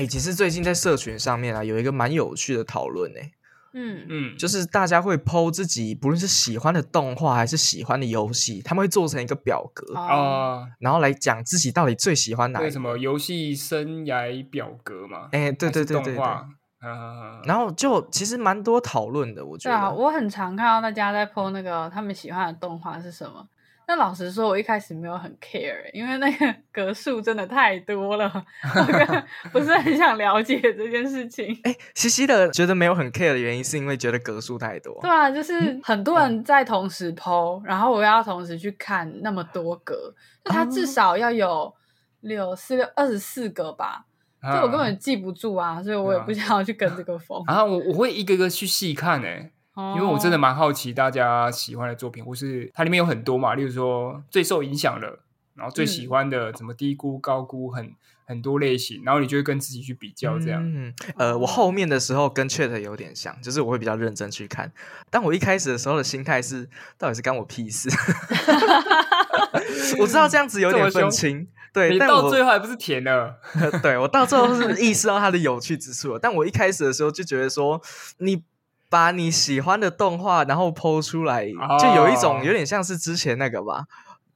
哎、其实最近在社群上面啊，有一个蛮有趣的讨论哎，嗯，嗯，就是大家会 PO 自己不论是喜欢的动画还是喜欢的游戏，他们会做成一个表格，哦，啊，然后来讲自己到底最喜欢哪什么游戏生涯表格嘛，哎、对对对还对对。啊，然后就其实蛮多讨论的，我觉得。对啊，我很常看到大家在 PO 那个他们喜欢的动画是什么。那老实说，我一开始没有很 care，因为那个 格数真的太多了，我根本 不是很想了解这件事情。哎，西西的觉得没有很 care 的原因，是因为觉得格数太多。对啊，就是很多人在同时 PO，然后我要同时去看那么多格，那它至少要有六四六二十四个吧，啊就我根本记不住啊，所以我也不想要去跟这个 风。然啊，我我会一个个去细看诶、因因为我真的蛮好奇大家喜欢的作品，或是它里面有很多嘛，例如说最受影响的，然后最喜欢的，怎么低估、高估，很很多类型，然后你就会跟自己去比较这样。嗯，呃，我后面的时候跟 Chat 有点像，就是我会比较认真去看。但我一开始的时候的心态是，到底是干我屁事？我知道这样子有点这么凶愤青，对，你到但我最后还不是甜了？对我到最后是意识到它的有趣之处了。但我一开始的时候就觉得说，你把你喜欢的动画然后剖出来，就有一种哦有点像是之前那个吧，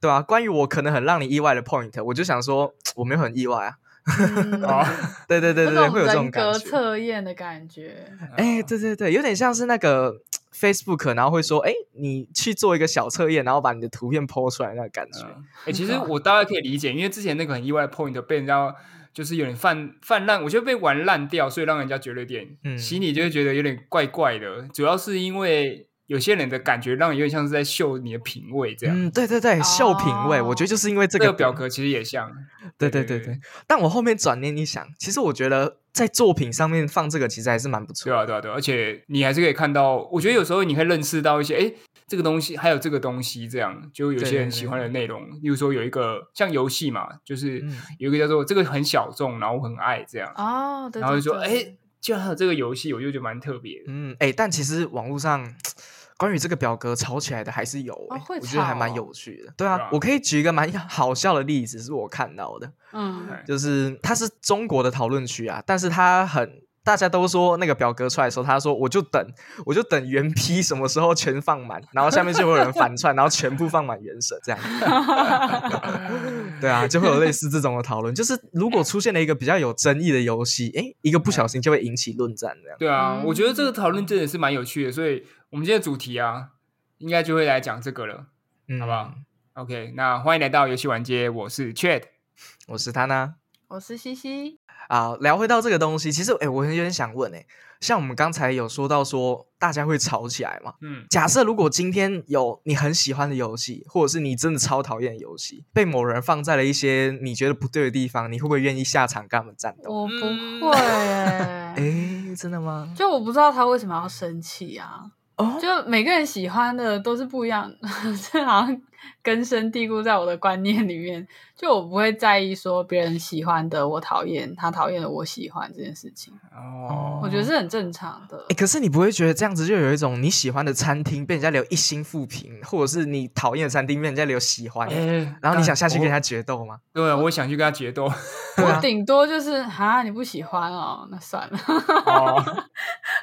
对吧、关于我可能很让你意外的 point，我就想说 我没有很意外啊。嗯 哦，对对对对对，会有这种人格感觉。测验的感觉。哎，对对对，有点像是那个 Facebook，然后会说，哎，你去做一个小测验，然后把你的图片剖出来那个感觉。哎、其实我大概可以理解，因为之前那个很意外的 point 被人家就是有点泛泛滥，我觉得被玩烂掉，所以让人家觉得有点、嗯心里就会觉得有点怪怪的。主要是因为有些人的感觉让你有点像是在秀你的品味这样。嗯，对对对，秀品味，我觉得就是因为这个这个表格其实也像，对对对对对对，但我后面转念一想，其实我觉得在作品上面放这个其实还是蛮不错的。对啊对啊对啊，而且你还是可以看到，我觉得有时候你会认识到一些，哎，这个东西还有这个东西，这样就有些人喜欢的内容，例如说有一个像游戏嘛，就是嗯有一个叫做这个很小众，然后我很爱这样，哦，对然后就说，哎，居然还有这个游戏，我就觉得蛮特别的。嗯，哎，但其实网络上关于这个表格吵起来的还是有、诶哦会我觉得还蛮有趣的。对啊，对啊我可以举一个蛮 好笑的例子，是我看到的，嗯，哎就是它是中国的讨论区啊，但是它很。大家都说那个表格出来的时候，他说我就等，我就等原批什么时候全放满，然后下面就会有人反串，然后全部放满原神这样。对啊，就会有类似这种的讨论，就是如果出现了一个比较有争议的游戏，诶，一个不小心就会引起论战这样。对啊，我觉得这嗯个讨论真的是蛮有趣的，所以我们今天的主题啊，应该就会来讲这个了。嗯好不好？OK，那欢迎来到游戏玩街，我是 Chad，。我是他呢。我是西西，啊，聊回到这个东西，其实诶，我有点想问诶，像我们刚才有说到说大家会吵起来嘛？嗯，假设如果今天有你很喜欢的游戏，或者是你真的超讨厌的游戏，被某人放在了一些你觉得不对的地方，你会不会愿意下场跟他们战斗？我嗯不会 耶，诶，真的吗？就我不知道他为什么要生气啊。哦，就每个人喜欢的都是不一样，这好像根深蒂固在我的观念里面。就我不会在意说别人喜欢的我讨厌，他讨厌的我喜欢这件事情，哦，我觉得是很正常的哎、。可是你不会觉得这样子就有一种你喜欢的餐厅被人家留一星负评，或者是你讨厌的餐厅被人家留喜欢，哎然后你想下去跟我他决斗吗？对，我想去跟他决斗。我顶多就是哈，你不喜欢哦，那算了，哦，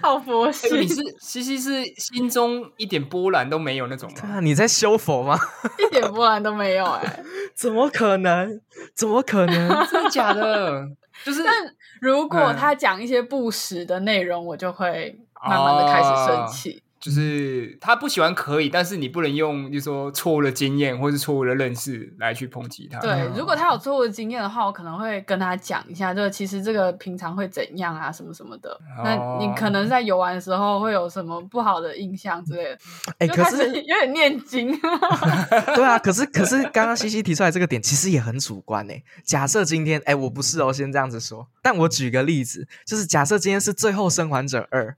好佛系哎。你是西西是心中一点波澜都没有那种吗？对啊，你在修佛吗？一点波澜都没有哎、怎么可能？怎么可能？真的假的？就是但如果嗯他讲一些不实的内容，我就会慢慢的开始生气。就是他不喜欢可以，但是你不能用就是说错误的经验或是错误的认识来去抨击他。对，嗯如果他有错误的经验的话，我可能会跟他讲一下，就其实这个平常会怎样啊，什么什么的。那你可能在游玩的时候会有什么不好的印象之类的，哎、就可是 有点念经。对啊，可是可是刚刚西西提出来这个点，其实也很主观诶。假设今天，哎，我不是哦，先这样子说。但我举个例子，就是假设今天是《最后生还者二》，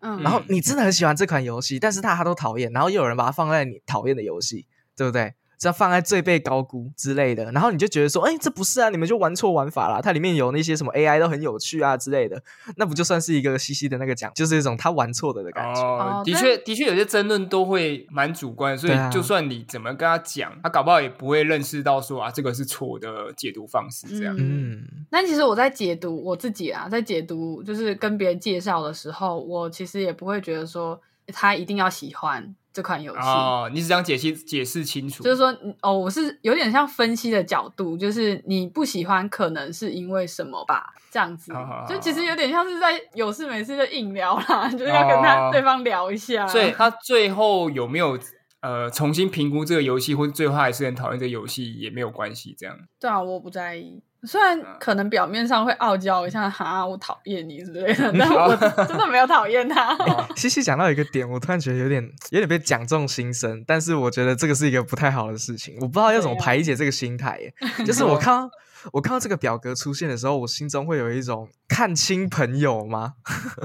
嗯，然后你真的很喜欢这款游戏，但是大家都讨厌，然后又有人把它放在你讨厌的游戏，对不对？只要放在最被高估之类的，然后你就觉得说，哎，这不是啊，你们就玩错玩法啦。它里面有那些什么 AI 都很有趣啊之类的，那不就算是一个西西的那个奖，就是一种他玩错的的感觉。哦，的确，的确有些争论都会蛮主观，所以就算你怎么跟他讲，他搞不好也不会认识到说啊，这个是错的解读方式这样。嗯，那其实我在解读我自己啊，在解读就是跟别人介绍的时候，我其实也不会觉得说他一定要喜欢。这款游戏哦，你只想解析解释清楚，就是说哦，我是有点像分析的角度，就是你不喜欢可能是因为什么吧，这样子，就其实有点像是在有事没事就硬聊啦，就是要跟他对方聊一下。所以他最后有没有呃重新评估这个游戏，或者最后还是很讨厌这个游戏也没有关系，这样。对啊，我不在意。虽然可能表面上会傲娇一下，哈，我讨厌你之类的，但我 真的没有讨厌他。西西讲到一个点，我突然觉得有点有点被讲中心声，但是我觉得这个是一个不太好的事情，我不知道要怎么排解这个心态。就是我看到我看到这个表格出现的时候，我心中会有一种看清朋友吗？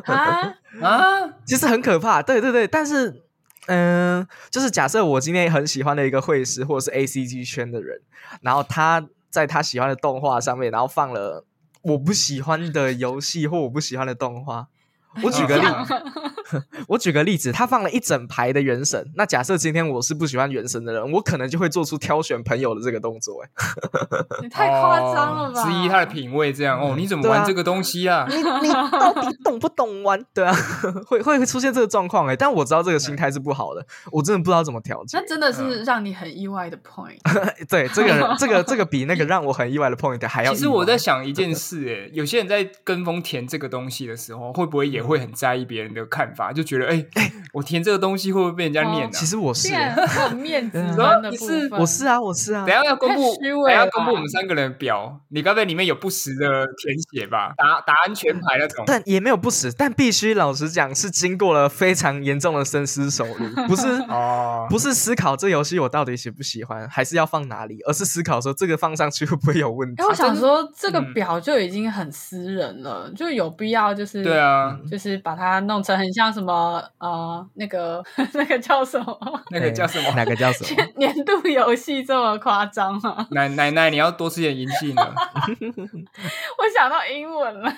啊啊，其实很可怕。对对对，但是嗯，就是假设我今天很喜欢的一个会师或者是 A C G 圈的人，然后他。在他喜欢的动画上面，然后放了我不喜欢的游戏或我不喜欢的动画。我举个例，我举个例子，他放了一整排的原神。那假设今天我是不喜欢原神的人，我可能就会做出挑选朋友的这个动作。哎，你太夸张了吧？质疑他的品味，这样哦？你怎么玩这个东西啊？你你到底懂不懂玩？对啊，会会出现这个状况哎。但我知道这个心态是不好的，我真的不知道怎么调整。那真的是让你很意外的 point。对，这个这个这个比那个让我很意外的 point 还要。其实我在想一件事，哎，有些人在跟风填这个东西的时候，会不会也？会很在意别人的看法，就觉得哎，我填这个东西会不会被人家念呢？其实我是很面子的部分，我是啊，我是啊。等下要公布，等下公布我们三个人的表，你该不会里面有不实的填写吧？答答案全排那种，但也没有不实，但必须老实讲，是经过了非常严重的深思熟虑，不是哦，不是思考这游戏我到底喜不喜欢，还是要放哪里，而是思考说这个放上去会不会有问题。我想说，这个表就已经很私人了，就有必要就是对啊。就是把它弄成很像什么呃，那个 那个叫什么？那个叫什么？哪个叫什么？年度游戏这么夸张吗？奶奶奶，你要多吃点银杏呢。我想到英文了。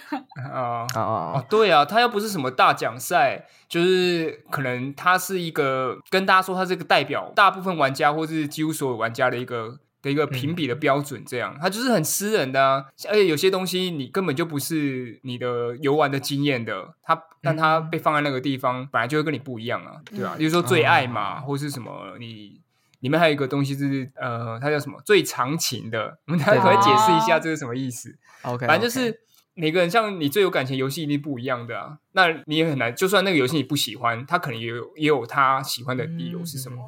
哦哦哦！对啊，它又不是什么大奖赛，就是可能它是一个跟大家说，它是一个代表大部分玩家或是几乎所有玩家的一个。的一个评比的标准，这样它就是很私人的啊，而且有些东西你根本就不是你的游玩的经验的，它但它被放在那个地方，本来就会跟你不一样啊，对吧？比如说最爱嘛，或是什么，你里面还有一个东西是呃，它叫什么最长情的，我们可以解释一下这是什么意思？OK，反正就是。每个人像你最有感情游戏一定不一样的啊，那你也很难。就算那个游戏你不喜欢，他可能也有也有他喜欢的理由是什么？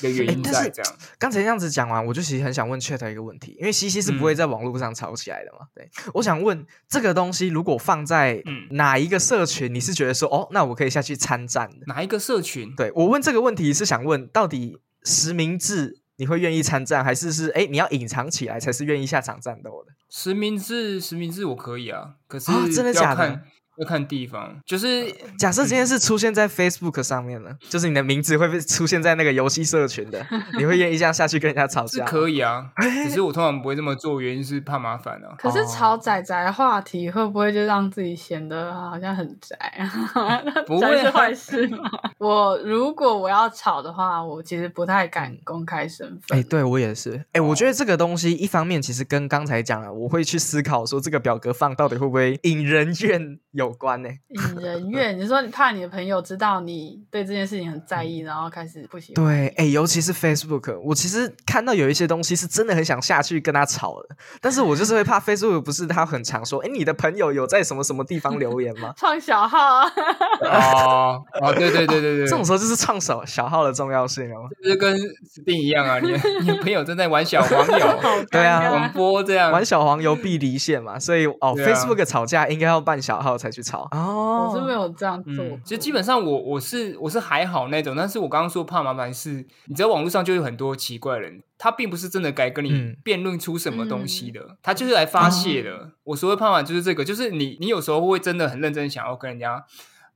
的原因在这样。刚才这样子讲完，我就其实很想问 Chat 一个问题，因为西西是不会在网络上吵起来的嘛？对，我想问这个东西如果放在哪一个社群，你是觉得说哦，那我可以下去参战的？哪一个社群？对我问这个问题是想问，到底实名制你会愿意参战，还是是哎你要隐藏起来才是愿意下场战斗的？实名制，实名制我可以啊，可是啊真的假的？要看地方，就是假设今天是出现在 Facebook 上面了，就是你的名字会被出现在那个游戏社群的，你会愿意这样下去跟人家吵架？是可以啊，可是我通常不会这么做，原因是怕麻烦啊。可是吵仔仔话题会不会就让自己显得好像很宅啊？不会是坏事吗？我如果我要吵的话，我其实不太敢公开身份。哎，对我也是。哎，我觉得这个东西一方面其实跟刚才讲了，我会去思考说这个表格放到底会不会引人怨有。有关呢，引人怨。你说你怕你的朋友知道你对这件事情很在意，然后开始不喜欢。对，哎，尤其是 Facebook，我其实看到有一些东西是真的很想下去跟他吵的，但是我就是会怕 Facebook 不是他很常说，哎，你的朋友有在什么什么地方留言吗？创小号啊！哦哦，对对对对对，这种时候就是创小小号的重要性哦，就是跟 Steam 一样啊，你你朋友正在玩小黄 油，对啊，广播这样玩小黄油必离线嘛，所以哦，Facebook 吵架应该要办小号才。去吵哦，我是没有这样做。其实基本上我我是我是还好那种，但是我刚刚说怕麻烦是，你知道网络上就有很多奇怪人，他并不是真的该跟你辩论出什么东西的，他就是来发泄的。我所谓怕麻烦就是这个，就是你你有时候会真的很认真想要跟人家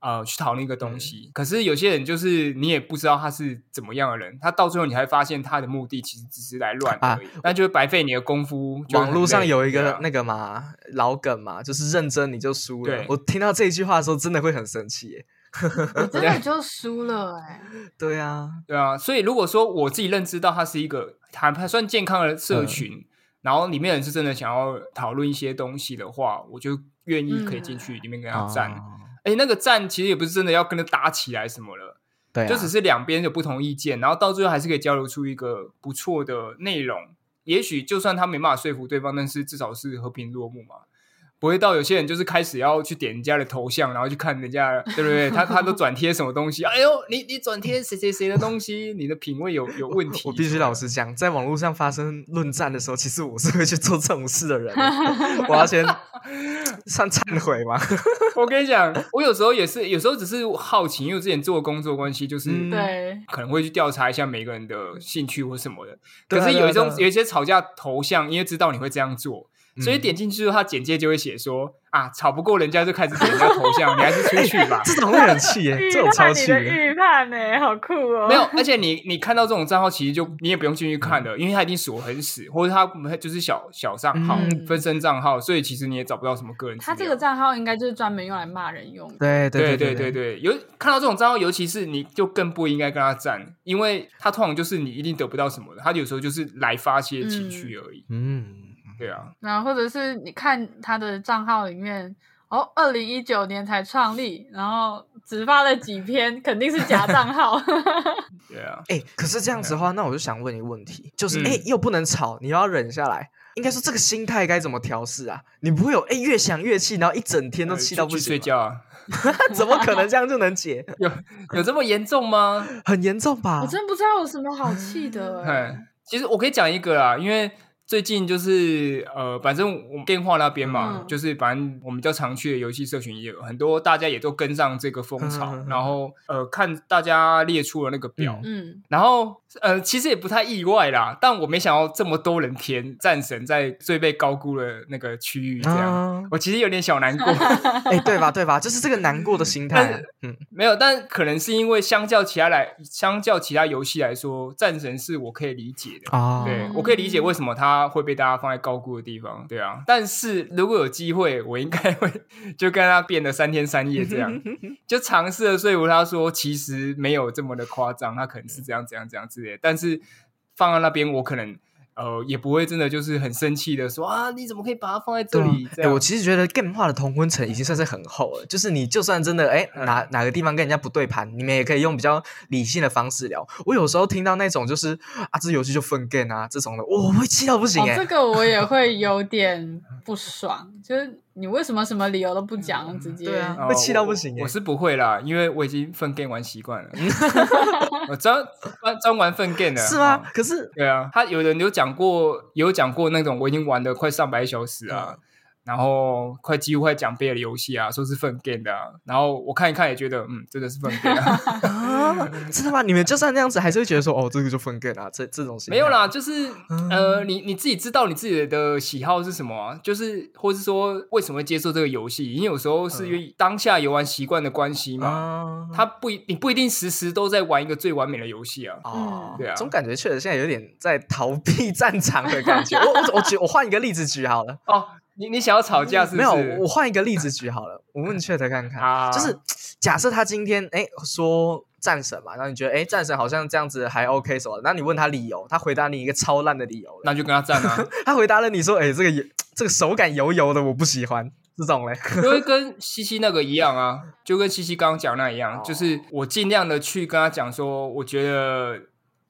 呃去讨论一个东西。可是有些人就是你也不知道他是怎么样的人，他到最后你还发现他的目的其实只是来乱而已，那就是白费你的功夫。网络上有一个那个嘛老梗嘛，就是认真你就输了。我听到这一句话的时候，真的会很生气。我真的 就输了哎！对啊，对啊，所以如果说我自己认知到它是一个还还算健康的社群，然后里面人是真的想要讨论一些东西的话，我就愿意可以进去里面跟他站。哎，那个战其实也不是真的要跟他打起来什么了，对，就只是两边有不同意见，然后到最后还是可以交流出一个不错的内容。也许就算他没办法说服对方，但是至少是和平落幕嘛。不会到有些人就是开始要去点人家的头像，然后去看人家，对不对？他他都转贴什么东西？哎呦，你你转贴谁谁谁的东西？你的品味有有问题。我必须老实讲，在网络上发生论战的时候，其实我是会去做这种事的人。我要先 算忏悔吗？我跟你讲，我有时候也是，有时候只是好奇，因为之前做工作关系，就是对可能会去调查一下每个人的兴趣或什么的。可是有一种有一些吵架头像，因为知道你会这样做。所以点进去之后，他简介就会写说啊，吵不过人家就开始点人家头像，你还是出去吧。这种会很气耶，这种超气。预判呢，好酷哦。没有，而且你你看到这种账号，其实就你也不用进去看的，因为他已经锁很死，或者他就是小小账号、分身账号，所以其实你也找不到什么个人。他这个账号应该就是专门用来骂人用。对对对对对，有看到这种账号，尤其是你就更不应该跟他站，因为他通常就是你一定得不到什么的，他有时候就是来发泄情绪而已。嗯。对啊，然后或者是你看他的账号里面，哦，二零一九年才创立，然后只发了几篇，肯定是假账号。对啊，哎，可是这样子的话，那我就想问一个问题，就是哎，又不能吵，你要忍下来，应该说这个心态该怎么调试啊？你不会有哎越想越气，然后一整天都气到不行睡觉啊？怎么可能这样就能解？有有这么严重吗？很严重吧？我真不知道有什么好气的。哎，其实我可以讲一个啦，因为。最近就是呃，反正我们电话那边嘛，就是反正我们比较常去的游戏社群也有很多，大家也都跟上这个风潮，然后呃，看大家列出了那个表，嗯，然后呃，其实也不太意外啦，但我没想到这么多人填战神在最被高估的那个区域，这样，我其实有点小难过，哎，对吧？对吧？就是这个难过的心态，嗯，没有，但可能是因为相较其他来，相较其他游戏来说，战神是我可以理解的啊，对我可以理解为什么他。会被大家放在高估的地方，对啊。但是如果有机会，我应该会就跟他变得三天三夜这样，就尝试了说服他说，其实没有这么的夸张，他可能是这样、这样、这样之类。但是放在那边，我可能。呃，也不会真的就是很生气的说啊，你怎么可以把它放在这里？哎，我其实觉得 game 化的同温层已经算是很厚了。就是你就算真的哎哪哪个地方跟人家不对盘，你们也可以用比较理性的方式聊。我有时候听到那种就是啊，这游戏就分 game 啊这种的，我会气到不行。这个我也会有点 不爽，就是。你为什么什么理由都不讲，直接对啊，会气到不行。我是不会啦，因为我已经分 game 玩习惯了。我专专专玩分 game 的，是吗？可是对啊，他有人有讲过，有讲过那种我已经玩了快上百小时啊。然后快几乎快奖杯的游戏啊，说是粪 game 的，然后我看一看也觉得，嗯，真的是粪 game 啊，真的吗？你们就算那样子，还是会觉得说，哦，这个就粪 game 啊，这这种没有啦，就是呃，你你自己知道你自己的喜好是什么，就是或是说为什么会接受这个游戏，因为有时候是因为当下游玩习惯的关系嘛，他不你不一定时时都在玩一个最完美的游戏啊，哦，对啊，总感觉确实现在有点在逃避战场的感觉。我我我举我换一个例子举好了哦。你你想要吵架是？没有，我换一个例子举好了。我问确的看看，就是假设他今天哎说战神嘛，然后你觉得哎战神好像这样子还 OK 什么？那你问他理由，他回答你一个超烂的理由，那就跟他战啊。他回答了你说哎这个这个手感油油的，我不喜欢这种嘞。就会跟西西那个一样啊，就跟西西刚刚讲那一样，就是我尽量的去跟他讲说，我觉得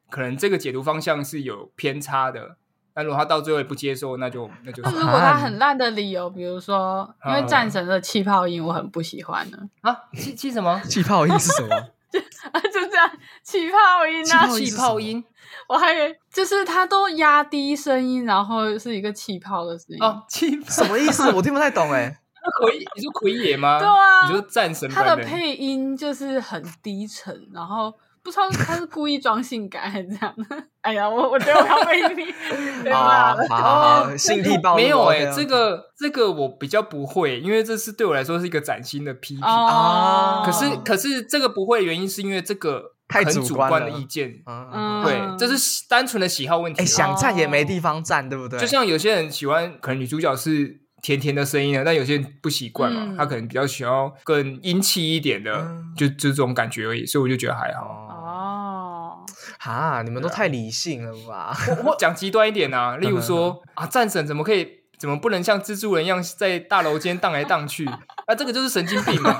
可能这个解读方向是有偏差的。那如果他到最后也不接受，那就那就。那如果他很烂的理由，比如说因为战神的气泡音我很不喜欢呢？啊，气气什么？气泡音是什么？就啊就这样，气泡音啊，气泡音。我还以为就是他都压低声音，然后是一个气泡的声音。哦，气什么意思？我听不太懂哎。奎，你说奎爷吗？对啊，你说战神他的配音就是很低沉，然后。不知道他是故意装性感还是这样。哎呀，我我觉得我要被你 被骂了。好，性癖暴没有哎，这个这个我比较不会，因为这是对我来说是一个崭新的批评哦。可是可是这个不会的原因是因为这个太主观的意见。嗯，对，这是单纯的喜好问题。哎，想站也没地方站，对不对？就像有些人喜欢，可能女主角是。甜甜的声音啊，但有些人不习惯嘛，他可能比较喜欢更阴气一点的，就就这种感觉而已，所以我就觉得还好。哦，哈，你们都太理性了吧？我讲极端一点啊，例如说啊，战神怎么可以？怎么不能像蜘蛛人一样在大楼间荡来荡去？啊，这个就是神经病嘛，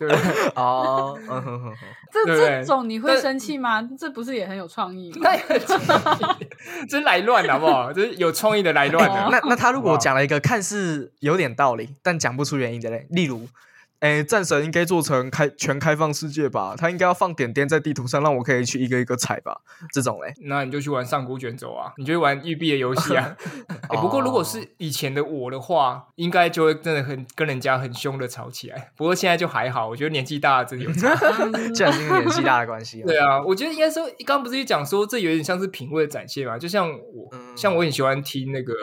对不对？哦，这这种你会生气吗？这不是也很有创意吗？这是来乱好不好？这是有创意的来乱的。那那他如果讲了一个看似有点道理，但讲不出原因的嘞，例如。哎，战神应该做成开全开放世界吧？他应该要放点点在地图上，让我可以去一个一个踩吧。这种嘞，那你就去玩上古卷轴啊，你就玩育碧的游戏啊。不过如果是以前的我的话，应该就会真的很跟人家很凶的吵起来。不过现在就还好，我觉得年纪大了真的有差，这然是因为年纪大的关系。对啊，我觉得应该说，刚刚不是讲说这有点像是品味的展现嘛？就像我，像我很喜欢听那个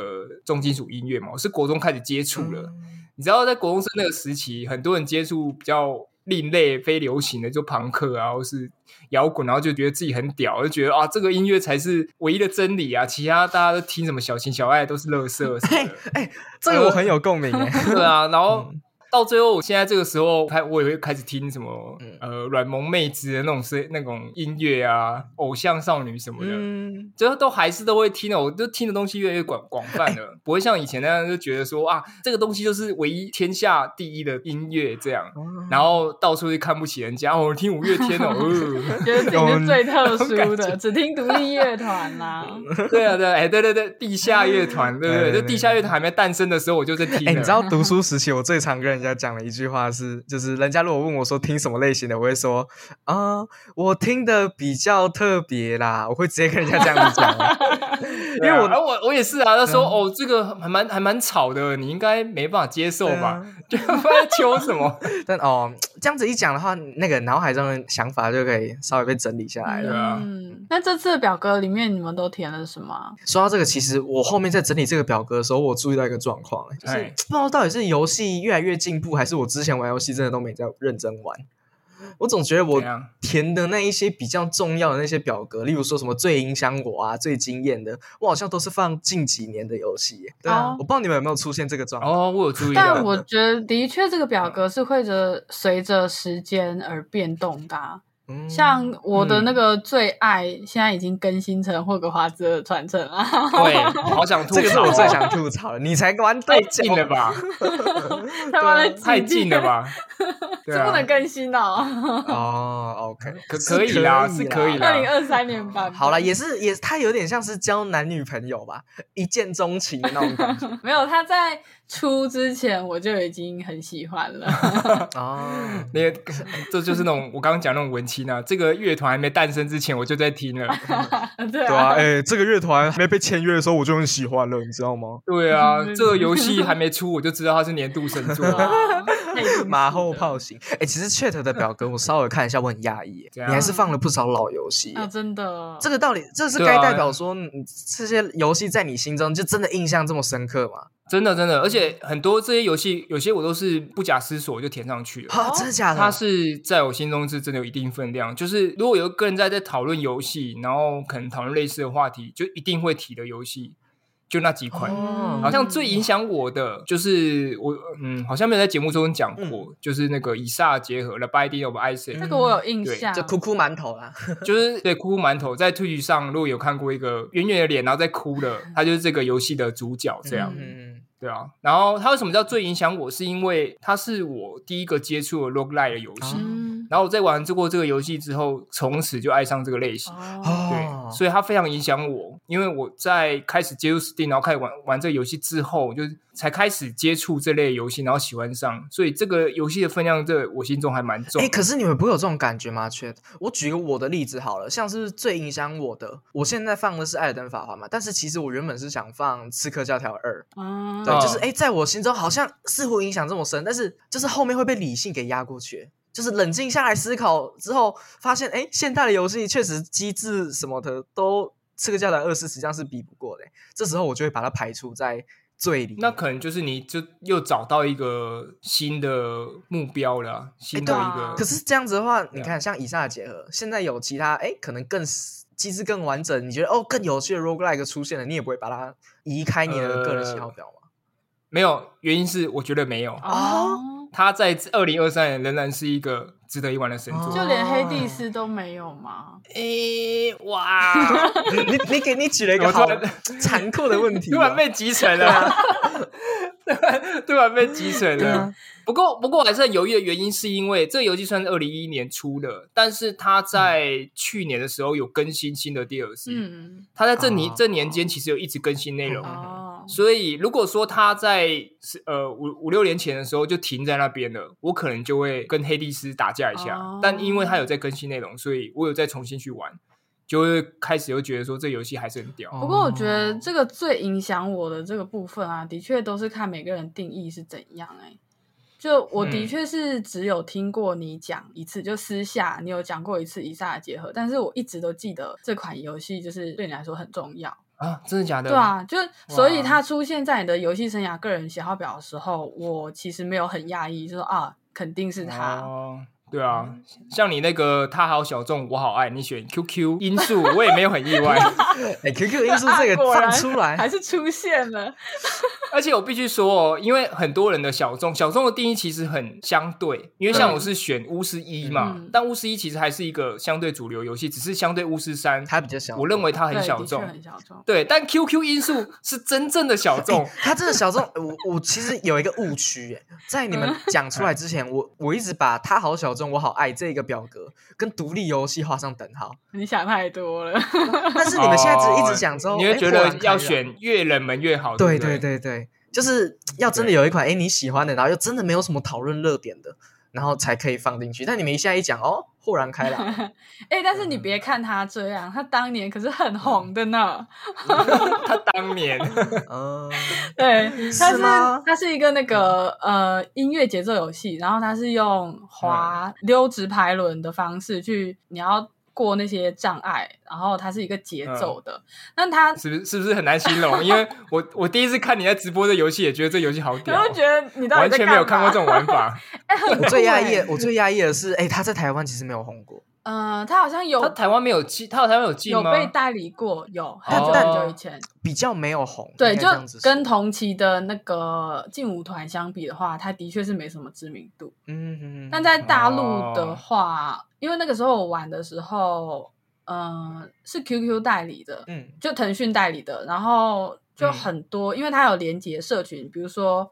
重金属音乐嘛，我是国中开始接触了。你知道，在国中生那个时期，很多人接触比较另类、非流行的，就朋克啊，或是摇滚，然后就觉得自己很屌，就觉得啊，这个音乐才是唯一的真理啊，其他大家都听什么小情小爱都是垃圾。哎哎，这个我很有共鸣哎。对啊，然后。到最后，我现在这个时候开，我也会开始听什么呃软萌妹子的那种声那种音乐啊，偶像少女什么的，最后都还是都会听的。我就听的东西越来越广广泛了，不会像以前那样就觉得说啊，这个东西就是唯一天下第一的音乐这样，然后到处去看不起人家。我听五月天哦，觉得自己是最特殊的，只听独立乐团啦。对啊，对，哎，对对对，地下乐团，对不对？就地下乐团还没诞生的时候，我就在听。哎，你知道读书时期我最常跟人家讲了一句话是，就是人家如果问我说听什么类型的，我会说啊，我听的比较特别啦，我会直接跟人家这样子讲，因为我我我也是啊，他说哦，这个还蛮还蛮吵的，你应该没办法接受吧？就不知道求什么，但哦，这样子一讲的话，那个脑海中的想法就可以稍微被整理下来了。嗯，那这次的表格里面你们都填了什么？说到这个，其实我后面在整理这个表格的时候，我注意到一个状况，就是不知道到底是游戏越来越进步，还是我之前玩游戏真的都没在认真玩。我总觉得我填的那一些比较重要的那些表格，例如说什么最影响我啊、最惊艳的，我好像都是放近几年的游戏。对啊，我不知道你们有没有出现这个状况。哦，我有注意。但我觉得的确这个表格是会着随着时间而变动的。像我的那个最爱，现在已经更新成霍格华兹的传承了。对，好想吐槽，这个是我最想吐槽的。你才玩 太近了吧？太近了吧？这不能更新哦。哦，OK，可可以啦，是可以啦。二零二三年版。好了，也是也，他有点像是交男女朋友吧，一见钟情的那种感觉。没有，他在。出之前我就已经很喜欢了。哦，那个这就是那种我刚刚讲那种文青啊，这个乐团还没诞生之前我就在听了，对啊，哎，这个乐团还没被签约的时候我就很喜欢了，你知道吗？对啊，这个游戏还没出我就知道它是年度神作，马后炮型。哎，其实 Chat 的表格我稍微看一下，我很讶异，你还是放了不少老游戏啊，真的。这个道理，这是该代表说这些游戏在你心中就真的印象这么深刻吗？真的，真的，而且很多这些游戏，有些我都是不假思索就填上去了。好，真的假的？它是在我心中是真的有一定分量。就是如果有个人在在讨论游戏，然后可能讨论类似的话题，就一定会提的游戏，就那几款。好像最影响我的，就是我嗯，好像没有在节目中讲过，就是那个以撒结合了《Binding of Isaac》。这个我有印象，就哭哭馒头啦，就是对哭哭馒头，在 Twitch 上如果有看过一个圆圆的脸，然后在哭的，他就是这个游戏的主角，这样。对啊，然后它为什么叫最影响我？是因为它是我第一个接触的 roguelike 的游戏，然后我在玩过这个游戏之后，从此就爱上这个类型。对，所以它非常影响我，因为我在开始接触 Steam，然后开始玩玩这个游戏之后，就才开始接触这类游戏，然后喜欢上，所以这个游戏的分量在我心中还蛮重。哎，可是你们不会有这种感觉吗？却我举个我的例子好了，像是最影响我的，我现在放的是《艾尔登法环》嘛，但是其实我原本是想放《刺客教条二》。对，就是哎，在我心中好像似乎影响这么深，但是就是后面会被理性给压过去。就是冷静下来思考之后，发现哎，现代的游戏确实机制什么的都这个叫的二世实际上是比不过的。这时候我就会把它排除在最里。那可能就是你就又找到一个新的目标了，新的一个。可是这样子的话，你看像以上的结合，现在有其他哎，可能更机制更完整，你觉得哦更有趣的 roguelike 出现了，你也不会把它移开你的个人喜好表吗？没有，原因是我觉得没有哦。他在二零二三年仍然是一个值得一玩的神作，就连黑帝斯都没有吗？诶，哇！你你给你举了一个好 残酷的问题，突然被集成了，突然被集成了。不过，不过我还是很犹豫的原因，是因为这个游戏算是二零一一年出的，但是它在去年的时候有更新新的 DLC。嗯，它在这年这年间其实有一直更新内容。哦，所以如果说他在呃五五六年前的时候就停在那边了，我可能就会跟黑帝斯打架一下。但因为他有在更新内容，所以我有再重新去玩，就会开始又觉得说这游戏还是很屌。不过我觉得这个最影响我的这个部分啊，的确都是看每个人定义是怎样哎。就我的确是只有听过你讲一次，就私下你有讲过一次以萨的结合，但是我一直都记得这款游戏就是对你来说很重要啊，真的假的？对啊，就所以他出现在你的游戏生涯个人喜好表的时候，我其实没有很讶异，就说啊，肯定是他。哦。对啊，像你那个他好小众，我好爱你选 QQ 因素，我也没有很意外。哎，QQ 因素这个 站出来还是出现了。而且我必须说哦，因为很多人的小众，小众的定义其实很相对。因为像我是选巫师一嘛，但巫师一其实还是一个相对主流游戏，只是相对巫师三它比较小。我认为它很小众，很小众。对，但 QQ 因素是真正的小众，它真的小众。我我其实有一个误区，在你们讲出来之前，我我一直把它好小。众我好爱这个表格，跟独立游戏画上等号。你想太多了。但是你们现在只一直讲之后，你会觉得要选越冷门越好。对对对对，就是要真的有一款哎你喜欢的，然后又真的没有什么讨论热点的，然后才可以放进去。但你们一下一讲哦，豁然开朗。哎，但是你别看他这样，他当年可是很红的呢。他当年，嗯，对，他是他是一个那个呃音乐节奏游戏，然后他是用滑溜直排轮的方式去，你要过那些障碍，然后它是一个节奏的。那它是不是是不是很难形容？因为 我我第一次看你在直播这游戏，也觉得这游戏好屌，我觉得你完全没有看过这种玩法。我最压抑，我最压抑的是，哎，他在台湾其实没有红过。嗯，他好像有，他台湾没有进，他台湾有进吗？有被代理过，有很久很久以前，比较没有红。对，就跟同期的那个劲舞团相比的话，他的确是没什么知名度。嗯嗯。但在大陆的话，因为那个时候我玩的时候，嗯，是 QQ 代理的，嗯，就腾讯代理的，然后就很多，因为它有连接社群，比如说，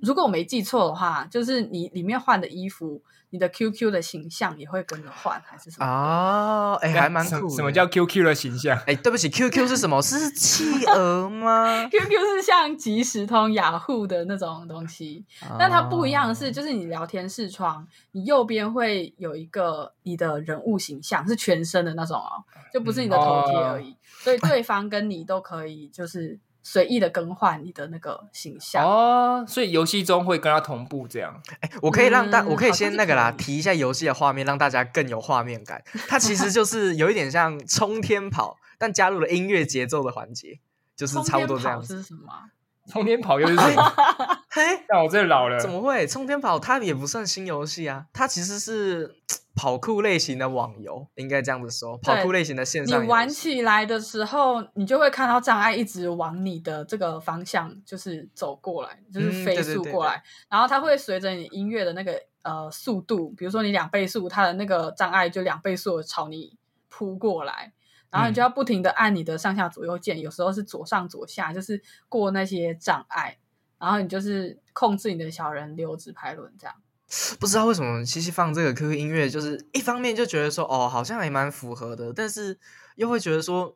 如果我没记错的话，就是你里面换的衣服。你的 QQ 的形象也会跟着换，还是什么？哦，哎，还蛮酷。什么叫 QQ 的形象？哎，对不起，QQ 是什么？是企鹅吗？QQ 是像即时通、雅虎的那种东西，但它不一样的是，就是你聊天视窗，你右边会有一个你的人物形象，是全身的那种哦，就不是你的头贴而已，所以对方跟你都可以就是。随意的更换你的那个形象哦，所以游戏中会跟他同步这样。哎，我可以让大，我可以先那个啦，提一下游戏的画面，让大家更有画面感。它其实就是有一点像冲天跑，但加入了音乐节奏的环节，就是差不多这样子。是什么？冲天跑又是什么？嘿，让我这老了。怎么会？冲天跑它也不算新游戏啊，它其实是。跑酷类型的网游应该这样子说，跑酷类型的线上，你玩起来的时候，你就会看到障碍一直往你的这个方向就是走过来，就是飞速过来，然后它会随着你音乐的那个呃速度，比如说你两倍速，它的那个障碍就两倍速朝你扑过来，然后你就要不停的按你的上下左右键，有时候是左上左下，就是过那些障碍，然后你就是控制你的小人溜直排轮这样。不知道为什么西西放这个 QQ 音乐，就是一方面就觉得说哦，好像还蛮符合的，但是又会觉得说，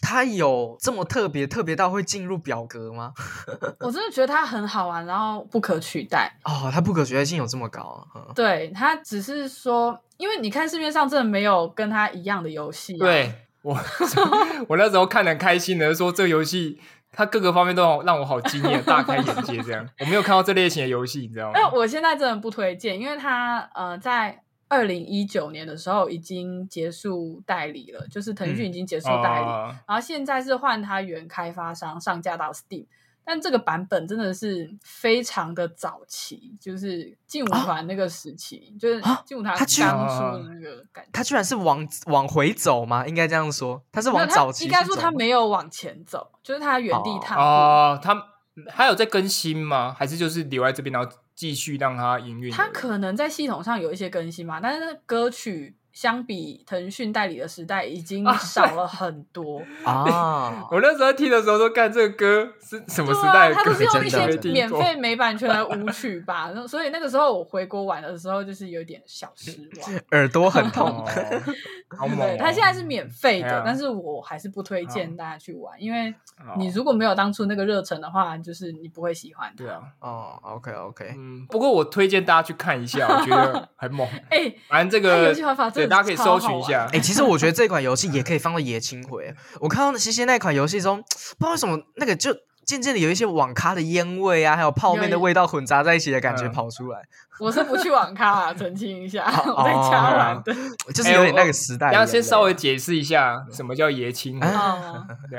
它有这么特别，特别到会进入表格吗？我真的觉得它很好玩，然后不可取代哦，它不可取代性有这么高？对，它只是说，因为你看市面上真的没有跟它一样的游戏。对我，我那时候看的开心的说，这个游戏它各个方面都让我好惊艳，大开眼界。这样我没有看到这类型的游戏，你知道吗？那，我现在真的不推荐，因为它呃在。二零一九年的时候已经结束代理了，就是腾讯已经结束代理，然后现在是换它原开发商上架到 Steam，但这个版本真的是非常的早期，就是劲舞团那个时期，就是劲舞团刚出的那个感觉。他居然是往往回走吗？应该这样说，他是往早期。应该说他没有往前走，就是他原地踏步。哦，他还有在更新吗？还是就是留在这边然后？继续让他营运，他可能在系统上有一些更新嘛，但是歌曲相比腾讯代理的时代已经少了很多 啊！我那时候听的时候说，干这个歌是什么时代？他都是用一些免费没版权的舞曲吧，所以那个时候我回国玩的时候就是有点小失望，耳朵很痛。对，他现在是免费的，但是我还是不推荐大家去玩，因为。你如果没有当初那个热忱的话，就是你不会喜欢。对啊，哦，OK OK，嗯，不过我推荐大家去看一下，我觉得很猛。哎，反正这个游戏玩法，对，大家可以搜寻一下。哎，其实我觉得这款游戏也可以放到野青回。我看到西西那款游戏中，不知道为什么那个就。渐渐的有一些网咖的烟味啊，还有泡面的味道混杂在一起的感觉跑出来。我是不去网咖啊，澄清一下，我在家玩的，就是有点那个时代。要先稍微解释一下什么叫野青。回，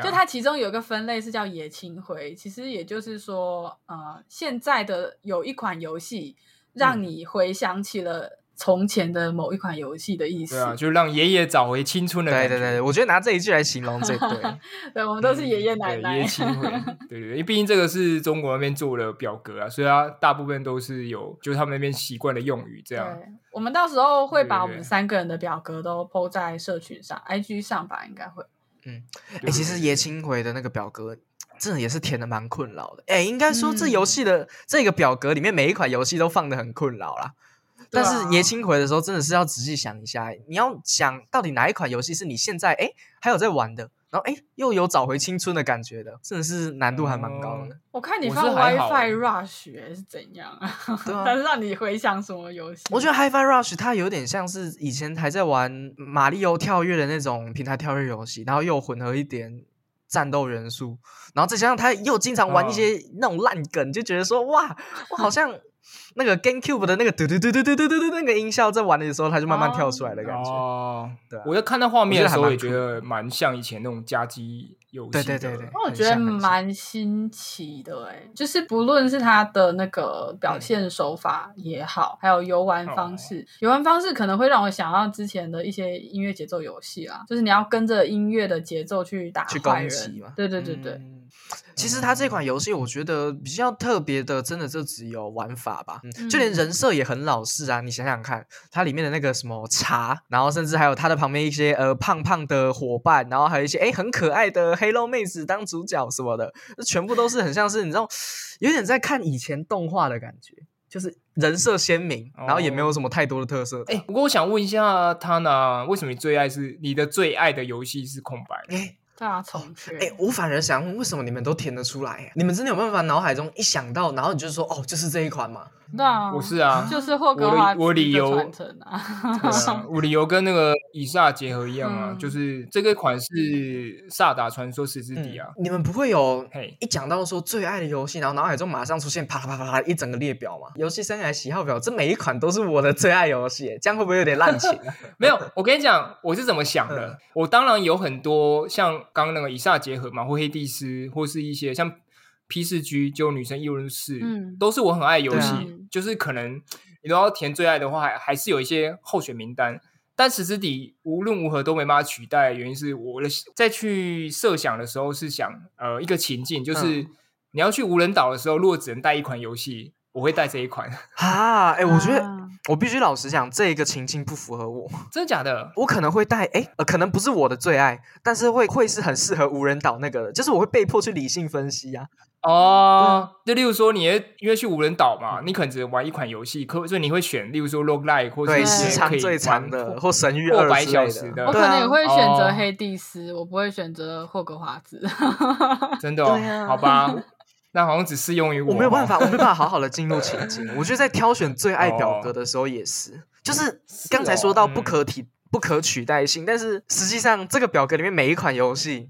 就它其中有一个分类是叫野青回，其实也就是说，呃，现在的有一款游戏让你回想起了。从前的某一款游戏的意思，对啊，就让爷爷找回青春的感觉。对对对，我觉得拿这一句来形容最对。对，我们都是爷爷奶奶。爷青回，对对，因为毕竟这个是中国那边做的表格啊，所以它大部分都是有，就是他们那边习惯的用语这样。对，我们到时候会把我们三个人的表格都 PO 在社群上，IG 上吧，应该会。嗯，哎，其实爷青回的那个表格，真的也是填的蛮困扰的。哎，应该说这游戏的这个表格里面每一款游戏都放的很困扰啦。但是爷青回的时候，真的是要仔细想一下，你要想到底哪一款游戏是你现在哎还有在玩的，然后哎又有找回青春的感觉的，真的是难度还蛮高的。我看你放 WiFi Rush 是怎样啊？它是 让你回想什么游戏？我觉得 HiFi Rush 它有点像是以前还在玩马里奥跳跃的那种平台跳跃游戏，然后又混合一点战斗元素，然后再加上他又经常玩一些那种烂梗，就觉得说哇，我好像。那个 GameCube 的那个嘟嘟嘟嘟嘟嘟嘟嘟那个音效，在玩的时候，它就慢慢跳出来的感觉。哦，对，我在看到画面的时候，也觉得蛮像以前那种夹击游戏。对对对对，我觉得蛮新奇的哎，就是不论是它的那个表现手法也好，还有游玩方式，游玩方式可能会让我想到之前的一些音乐节奏游戏啦，就是你要跟着音乐的节奏去打坏人嘛。对对对对。其实它这款游戏，我觉得比较特别的，真的就只有玩法吧。就连人设也很老式啊！你想想看，它里面的那个什么茶，然后甚至还有它的旁边一些呃胖胖的伙伴，然后还有一些哎很可爱的黑肉妹子当主角什么的，这全部都是很像是你知道，有点在看以前动画的感觉，就是人设鲜明，然后也没有什么太多的特色。哎，不过我想问一下他呢，为什么你最爱是你的最爱的游戏是空白？对啊，重缺。哎，我反而想问，为什么你们都填得出来？你们真的有办法脑海中一想到，然后你就说，哦，就是这一款吗？对啊，不是啊，就是霍格华兹的传承啊。我理由跟那个以撒结合一样啊，就是这个款是《萨达传说：死之底》啊。你们不会有一讲到说最爱的游戏，然后脑海中马上出现啪啪啪啪一整个列表嘛？游戏生涯喜好表，这每一款都是我的最爱游戏，这样会不会有点滥情？没有，我跟你讲，我是怎么想的。我当然有很多像刚刚那个以撒结合嘛，或黑帝斯，或是一些像。P 四 G 就女生一人四，都是我很爱游戏。就是可能你都要填最爱的话，还还是有一些候选名单。但实质底无论如何都没办法取代，原因是我的在去设想的时候是想，呃，一个情境就是你要去无人岛的时候，如果只能带一款游戏，我会带这一款。啊，哎，我觉得我必须老实讲，这一个情境不符合我。真的假的？我可能会带，哎，可能不是我的最爱，但是会会是很适合无人岛那个，就是我会被迫去理性分析啊。哦，就例如说，你因为去无人岛嘛，你可能只能玩一款游戏，可所以你会选，例如说《Log Life》或者时长最长的，或《神域二》百小时的。我可能也会选择黑帝斯，我不会选择霍格华兹。真的哦？好吧，那好像只适用于我。我没有办法，我没办法好好的进入情境。我觉得在挑选最爱表格的时候也是，就是刚才说到不可替、不可取代性，但是实际上这个表格里面每一款游戏。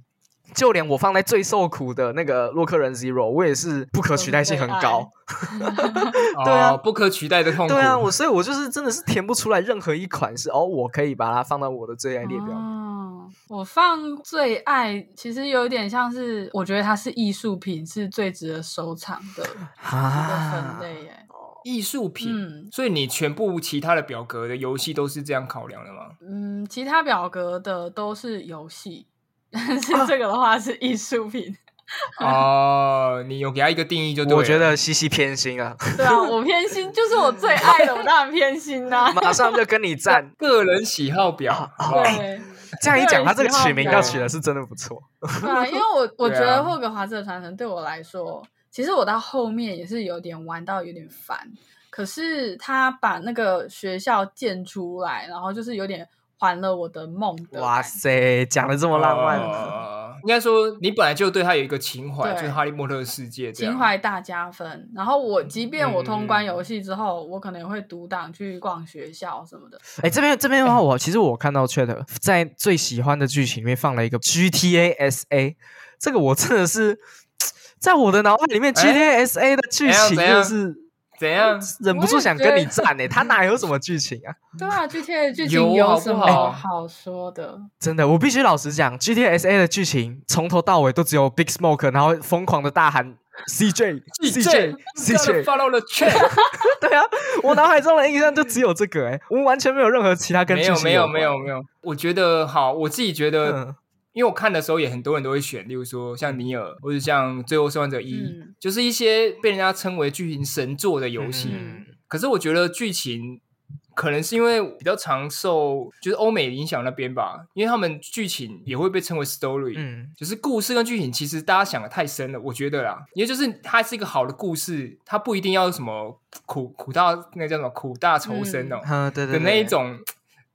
就连我放在最受苦的那个洛克人 Zero，我也是不可取代性很高。对啊，不可取代的痛苦。对啊，我所以，我就是真的是填不出来任何一款是哦，我可以把它放到我的最爱列表。哦，我放最爱，其实有点像是，我觉得它是艺术品，是最值得收藏的 分类。耶，艺术品，所以你全部其他的表格的游戏都是这样考量的吗？嗯，其他表格的都是游戏，但 是这个的话是艺术品。哦，你有给他一个定义就对。我觉得西西偏心啊。对啊，我偏心，就是我最爱的，我当然偏心呐。马上就跟你站个人喜好表。对，这样一讲，他这个取名要取的是真的不错。对啊，因为我我觉得霍格华兹的传承对我来说，其实我到后面也是有点玩到有点烦。可是他把那个学校建出来，然后就是有点。还了我的梦。哇塞，讲的这么浪漫。应该说，你本来就对他有一个情怀，就是哈利波特的世界，情怀大加分。然后我，即便我通关游戏之后，我可能会独挡去逛学校什么的。哎，这边这边的话，我其实我看到 Chat 在最喜欢的剧情里面放了一个 GTA SA，这个我真的是在我的脑海里面 GTA SA 的剧情就是。怎样？忍不住想跟你战呢？他哪有什么剧情啊？对啊，G T A 剧情有什么好说的？真的，我必须老实讲，G T S A 的剧情从头到尾都只有 Big Smoke，然后疯狂的大喊 C J C J C J follow the train。对啊，我脑海中的印象就只有这个，哎，我们完全没有任何其他跟剧情没有没有没有没有。我觉得好，我自己觉得。因为我看的时候也很多人都会选，例如说像尼尔或者像最后生还者一，就是一些被人家称为剧情神作的游戏。可是我觉得剧情可能是因为比较常受就是欧美影响那边吧，因为他们剧情也会被称为 story，嗯，就是故事跟剧情其实大家想的太深了，我觉得啦，因为就是它是一个好的故事，它不一定要什么苦苦大那叫什么苦大仇深哦，对对的那一种。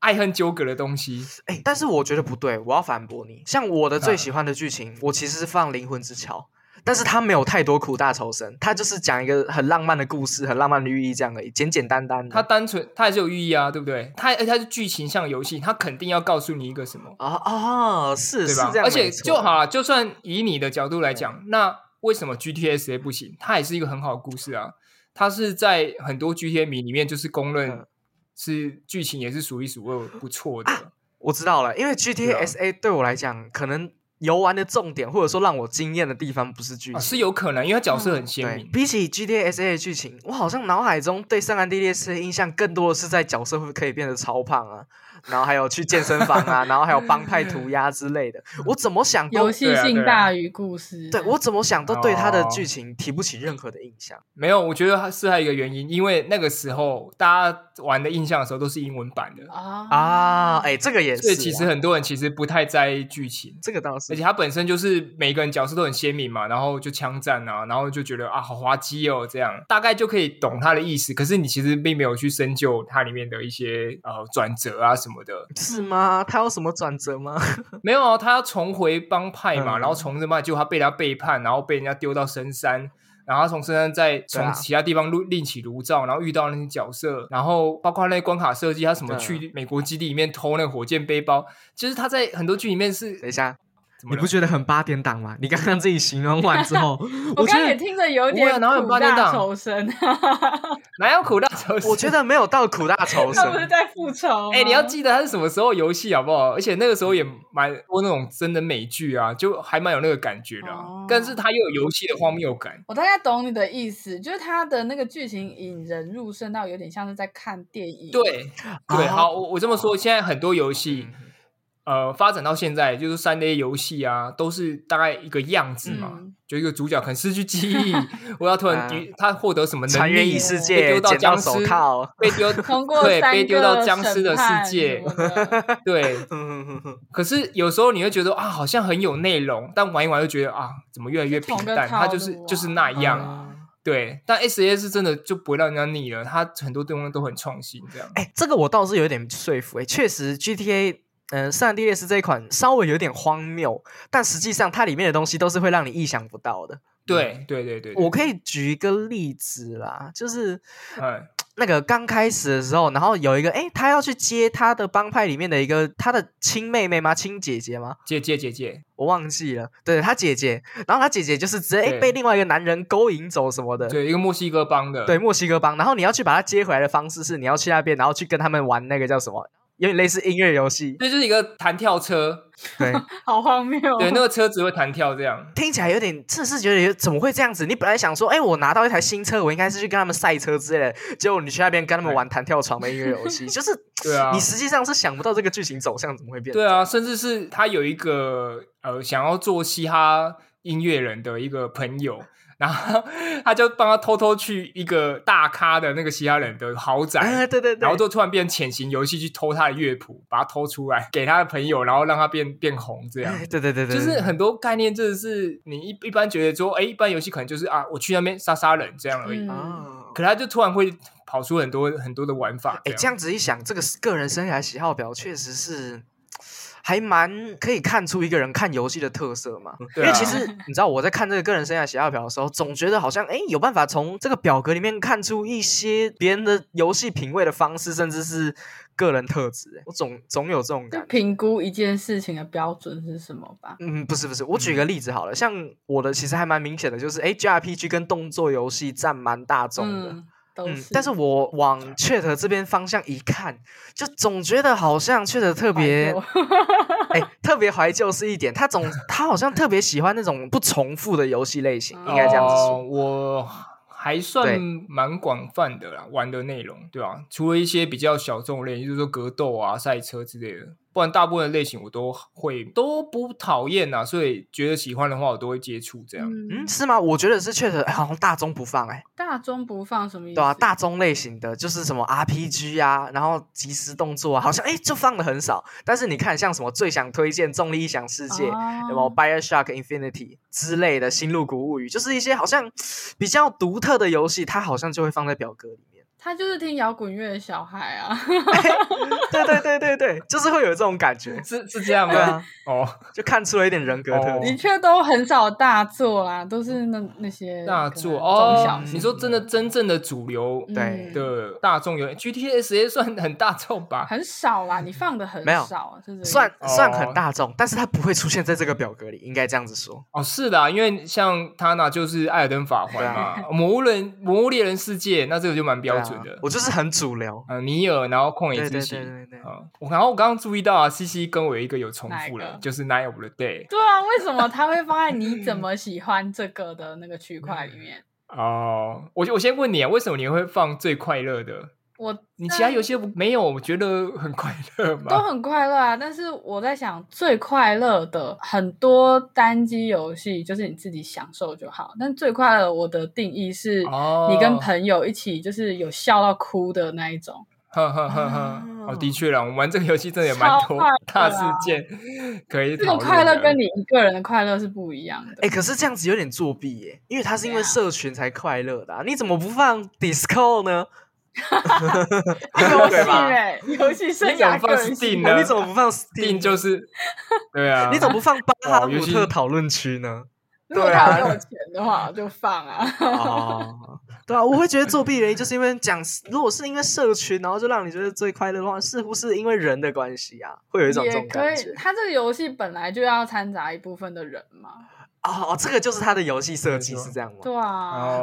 爱恨纠葛的东西，哎，但是我觉得不对，我要反驳你。像我的最喜欢的剧情，我其实是放《灵魂之桥》，但是它没有太多苦大仇深，它就是讲一个很浪漫的故事，很浪漫的寓意这样而已，简简单单。它单纯，它还是有寓意啊，对不对？它而且它是剧情像游戏，它肯定要告诉你一个什么啊啊，是是这样，而且就好了，就算以你的角度来讲，那为什么 GTS 不行？它也是一个很好的故事啊，它是在很多 GTA 迷里面就是公认。是剧情也是数一数二不错的，我知道了，因为 G T S A 对我来讲，可能游玩的重点或者说让我惊艳的地方不是剧情，是有可能，因为角色很鲜明。比起 G T S A 的剧情，我好像脑海中对圣安地列斯的印象更多的是在角色会可以变得超胖啊。然后还有去健身房啊，然后还有帮派涂鸦之类的，我怎么想游戏性大于故事。对我怎么想都对他的剧情提不起任何的印象。没有，我觉得是还有一个原因，因为那个时候大家玩的印象的时候都是英文版的啊啊，哎，这个也是。所以其实很多人其实不太在意剧情，这个倒是。而且它本身就是每个人角色都很鲜明嘛，然后就枪战啊，然后就觉得啊好滑稽哦，这样大概就可以懂他的意思。可是你其实并没有去深究它里面的一些呃转折啊什么的，是吗？啊，他有什么转折吗？没有啊，他要重回帮派嘛，然后从这嘛，就他被他背叛，然后被人家丢到深山，然后从深山再从其他地方另另起炉灶，然后遇到那些角色，然后包括那些关卡设计，他什么去美国基地里面偷那个火箭背包，其实他在很多剧里面是等一下。你不觉得很八点档吗？你刚刚自己形容完之后，我刚也听着有点苦大仇深，哪有苦大仇深？我觉得没有到苦大仇深，他不是在复仇。哎，你要记得他是什么时候游戏好不好？而且那个时候也蛮多那种真的美剧啊，就还蛮有那个感觉的。但是他又有游戏的荒谬感。我大概懂你的意思，就是他的那个剧情引人入胜到有点像是在看电影。对对，好，我我这么说，现在很多游戏。呃，发展到现在，就是三 A 游戏啊，都是大概一个样子嘛，就一个主角可能失去记忆，我要突然 他获得什么能力，被丢到僵尸，被丢对，被丢到僵尸的世界，对。可是有时候你会觉得啊，好像很有内容，但玩一玩又觉得啊，怎么越来越平淡？它就是就是那样，对。但 S A 是真的就不会让人家腻了，它很多地方都很创新，这样。哎，这个我倒是有点说服，哎，确实 G T A。嗯，《圣地列斯》这一款稍微有点荒谬，但实际上它里面的东西都是会让你意想不到的。对，对，对，对。我可以举一个例子啦，就是，那个刚开始的时候，然后有一个哎，他要去接他的帮派里面的一个他的亲妹妹吗？亲姐姐吗？姐姐姐姐，我忘记了。对他姐姐，然后他姐姐就是直接被另外一个男人勾引走什么的。对，一个墨西哥帮的。对，墨西哥帮。然后你要去把他接回来的方式是，你要去那边，然后去跟他们玩那个叫什么？有点类似音乐游戏，这就是一个弹跳车，对，好荒谬。对，那个车子会弹跳，这样听起来有点，真是觉得怎么会这样子？你本来想说，哎，我拿到一台新车，我应该是去跟他们赛车之类的，结果你去那边跟他们玩弹跳床的音乐游戏，就是，对啊，你实际上是想不到这个剧情走向怎么会变。对啊，甚至是他有一个呃想要做嘻哈音乐人的一个朋友。然后 他就帮他偷偷去一个大咖的那个其他人的豪宅，对对对，然后就突然变潜行游戏去偷他的乐谱，把它偷出来给他的朋友，然后让他变变红，这样。对对对对，就是很多概念，真的是你一一般觉得说，哎，一般游戏可能就是啊，我去那边杀杀人这样而已。啊，可他就突然会跑出很多很多的玩法。哎，这样子一想，这个个人生涯喜好表确实是。还蛮可以看出一个人看游戏的特色嘛，因为其实你知道我在看这个个人生涯喜好表的时候，总觉得好像哎有办法从这个表格里面看出一些别人的游戏品味的方式，甚至是个人特质。我总总有这种感。评估一件事情的标准是什么吧？嗯，不是不是，我举个例子好了，像我的其实还蛮明显的，就是哎，JRPG 跟动作游戏占蛮大众的。嗯，但是我往 Chat 这边方向一看，就总觉得好像 Chat 特别，哎，特别怀旧是一点。他总他好像特别喜欢那种不重复的游戏类型，应该这样子说。我还算蛮广泛的啦，玩的内容，对吧？除了一些比较小众类，就是说格斗啊、赛车之类的。不然大部分的类型我都会都不讨厌呐，所以觉得喜欢的话我都会接触这样。嗯，是吗？我觉得是确实好像大中不放哎。大中不放什么意思？对啊，大中类型的就是什么 RPG 啊，然后即时动作啊，好像哎就放的很少。但是你看像什么最想推荐《重力异想世界》，有没有《Bioshock Infinity》之类的《新入谷物语》，就是一些好像比较独特的游戏，它好像就会放在表格里面。他就是听摇滚乐的小孩啊！对对对对对，就是会有这种感觉，是是这样吗？哦，就看出了一点人格特的确都很少大作啦，都是那那些大作哦。你说真的，真正的主流对的大众有，G T S 也算很大众吧？很少啦，你放的很少，算算很大众，但是它不会出现在这个表格里，应该这样子说。哦，是的，因为像他那就是艾尔登法环嘛，魔物人魔物猎人世界，那这个就蛮标准。我就是很主流，嗯，尼尔，然后旷野之息，嗯，我然后我刚刚注意到啊，C C 跟我有一个有重复了，就是 Night of the Day。对啊，为什么他会放在你怎么喜欢这个的那个区块里面？哦，我我先问你啊，为什么你会放最快乐的？我你其他游戏没有？我觉得很快乐吗？都很快乐啊！但是我在想，最快乐的很多单机游戏就是你自己享受就好。但最快乐，我的定义是你跟朋友一起，就是有笑到哭的那一种。呵呵呵呵，哦，的确啦，我们玩这个游戏真的也蛮多大事件可以。这种快乐跟你一个人的快乐是不一样的。哎，可是这样子有点作弊耶，因为他是因为社群才快乐的，你怎么不放 Disco 呢？游戏哎，游戏生涯个人性呢？你怎么不放 Steam？就是 对啊，你怎么不放巴哈姆特讨论区呢？如果他有钱的话，就放啊。哦，对啊，我会觉得作弊原因就是因为讲，如果是因为社群，然后就让你觉得最快乐的话，似乎是因为人的关系啊，会有一种这种感觉。他这个游戏本来就要掺杂一部分的人嘛。哦，这个就是他的游戏设计是这样吗？对啊。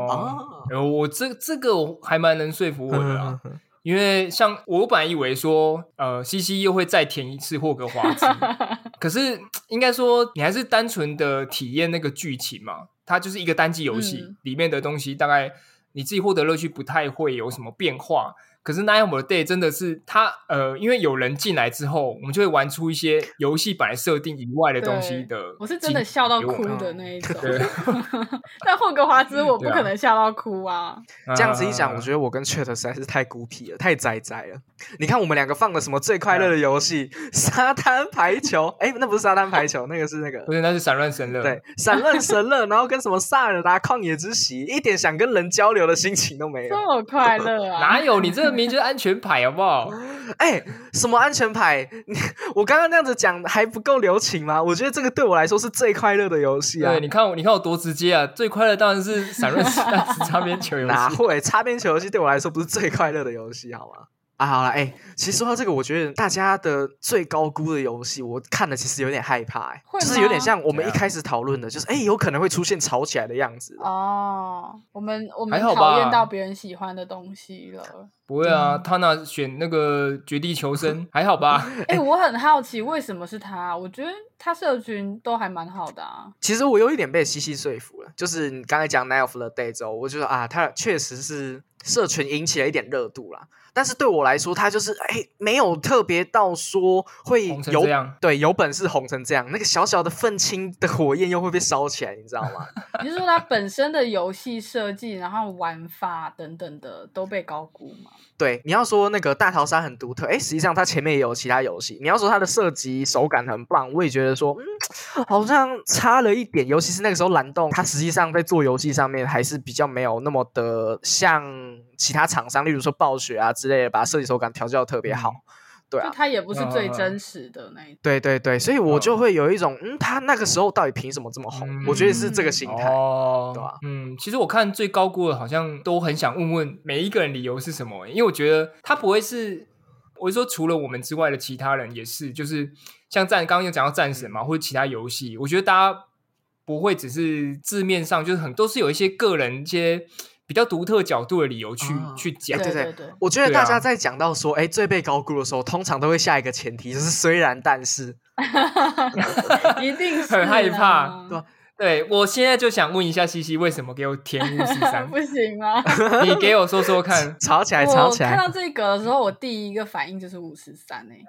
哦，我这这个我还蛮能说服我的啊，因为像我本来以为说，呃，西西又会再填一次霍格华兹，可是应该说你还是单纯的体验那个剧情嘛，它就是一个单机游戏里面的东西，大概你自己获得乐趣不太会有什么变化。可是《Night of the Day》真的是它，呃，因为有人进来之后，我们就会玩出一些游戏本来设定以外的东西的。我是真的笑到哭的那一 种。但霍格华兹我不可能笑到哭啊！这样子一讲，我觉得我跟 Chat 实在是太孤僻了，太宅宅了。你看我们两个放的什么最快乐的游戏？沙滩排球？哎，那不是沙滩排球，那个是那个，不是，那是散乱神乐。对，散乱神乐，然后跟什么萨尔达旷野之息，一点想跟人交流的心情都没有。这么快乐啊？哪有？你这明明就是安全牌，好不好？哎，什么安全牌？你 我刚刚那样子讲还不够留情吗？我觉得这个对我来说是最快乐的游戏啊！对，你看我，你看我多直接啊！最快乐当然是散润子弹擦边球游戏。哪会？擦边球游戏对我来说不是最快乐的游戏，好吗？啊，好了，哎，其实说到这个，我觉得大家的最高估的游戏，我看了其实有点害怕，哎，就是有点像我们一开始讨论的，就是哎，有可能会出现吵起来的样子。哦，我们我们讨厌到别人喜欢的东西了。不会啊，他那选那个绝地求生还好吧？哎，我很好奇为什么是他？我觉得他社群都还蛮好的啊。其实我有一点被西西说服了，就是你刚才讲《Night of the Day》之后，我觉得啊，他确实是社群引起了一点热度啦。但是对我来说，它就是哎，没有特别到说会有对有本事红成这样，那个小小的愤青的火焰又会被烧起来，你知道吗？你是说它本身的游戏设计，然后玩法等等的都被高估吗？对，你要说那个大逃杀很独特，哎，实际上它前面也有其他游戏。你要说它的设计手感很棒，我也觉得说，嗯，好像差了一点。尤其是那个时候蓝洞，它实际上在做游戏上面还是比较没有那么的像其他厂商，例如说暴雪啊之类的，把设计手感调教特别好。对啊，他也不是最真实的那一。对对对，所以我就会有一种，嗯，他那个时候到底凭什么这么红？我觉得是这个心态，对吧？嗯，其实我看最高估的，好像都很想问问每一个人理由是什么，因为我觉得他不会是，我是说除了我们之外的其他人也是，就是像战刚刚有讲到战神嘛，或者其他游戏，我觉得大家不会只是字面上就是很都是有一些个人一些。比较独特角度的理由去去讲，对对对，我觉得大家在讲到说，哎，最被高估的时候，通常都会下一个前提，就是虽然但是，一定 很害怕，对吧？对我现在就想问一下西西，为什么给我填五十三？不行吗？你给我说说看，吵起来，吵起来！看到这个的时候，我第一个反应就是五十三诶，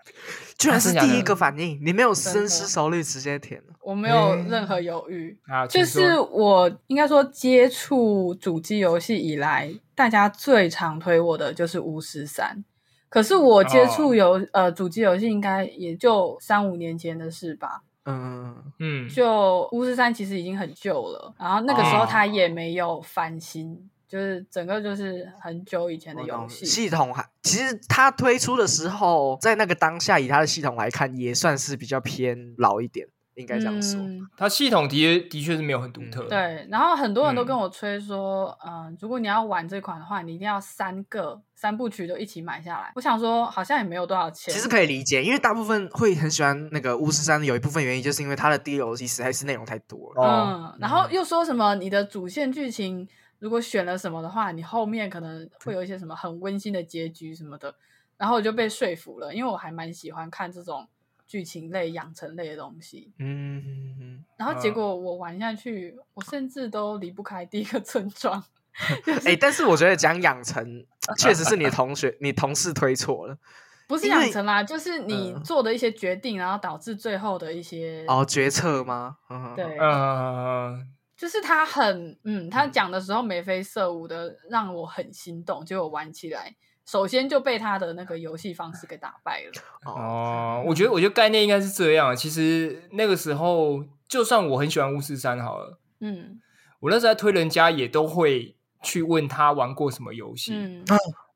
居然是第一个反应，你没有深思熟虑直接填我没有任何犹豫啊，就是我应该说接触主机游戏以来，大家最常推我的就是五十三。可是我接触游呃主机游戏，应该也就三五年前的事吧。嗯嗯，就巫师三其实已经很旧了，然后那个时候它也没有翻新，就是整个就是很久以前的游戏。系统还，其实它推出的时候，在那个当下以它的系统来看，也算是比较偏老一点。应该这样说，它系统的的确是没有很独特。对，然后很多人都跟我吹说，嗯，如果你要玩这款的话，你一定要三个三部曲都一起买下来。我想说，好像也没有多少钱。其实可以理解，因为大部分会很喜欢那个巫师三，有一部分原因就是因为它的 DLC 实在是内容太多了。嗯，然后又说什么你的主线剧情如果选了什么的话，你后面可能会有一些什么很温馨的结局什么的。然后我就被说服了，因为我还蛮喜欢看这种。剧情类、养成类的东西，嗯，然后结果我玩下去，我甚至都离不开第一个村庄。哎，但是我觉得讲养成确实是你同学、你同事推错了，不是养成啦，就是你做的一些决定，然后导致最后的一些哦决策吗？对，嗯，就是他很嗯，他讲的时候眉飞色舞的，让我很心动，结果玩起来。首先就被他的那个游戏方式给打败了。哦，我觉得，我觉得概念应该是这样。其实那个时候，就算我很喜欢巫师三好了，嗯，我那时候在推人家也都会去问他玩过什么游戏。嗯，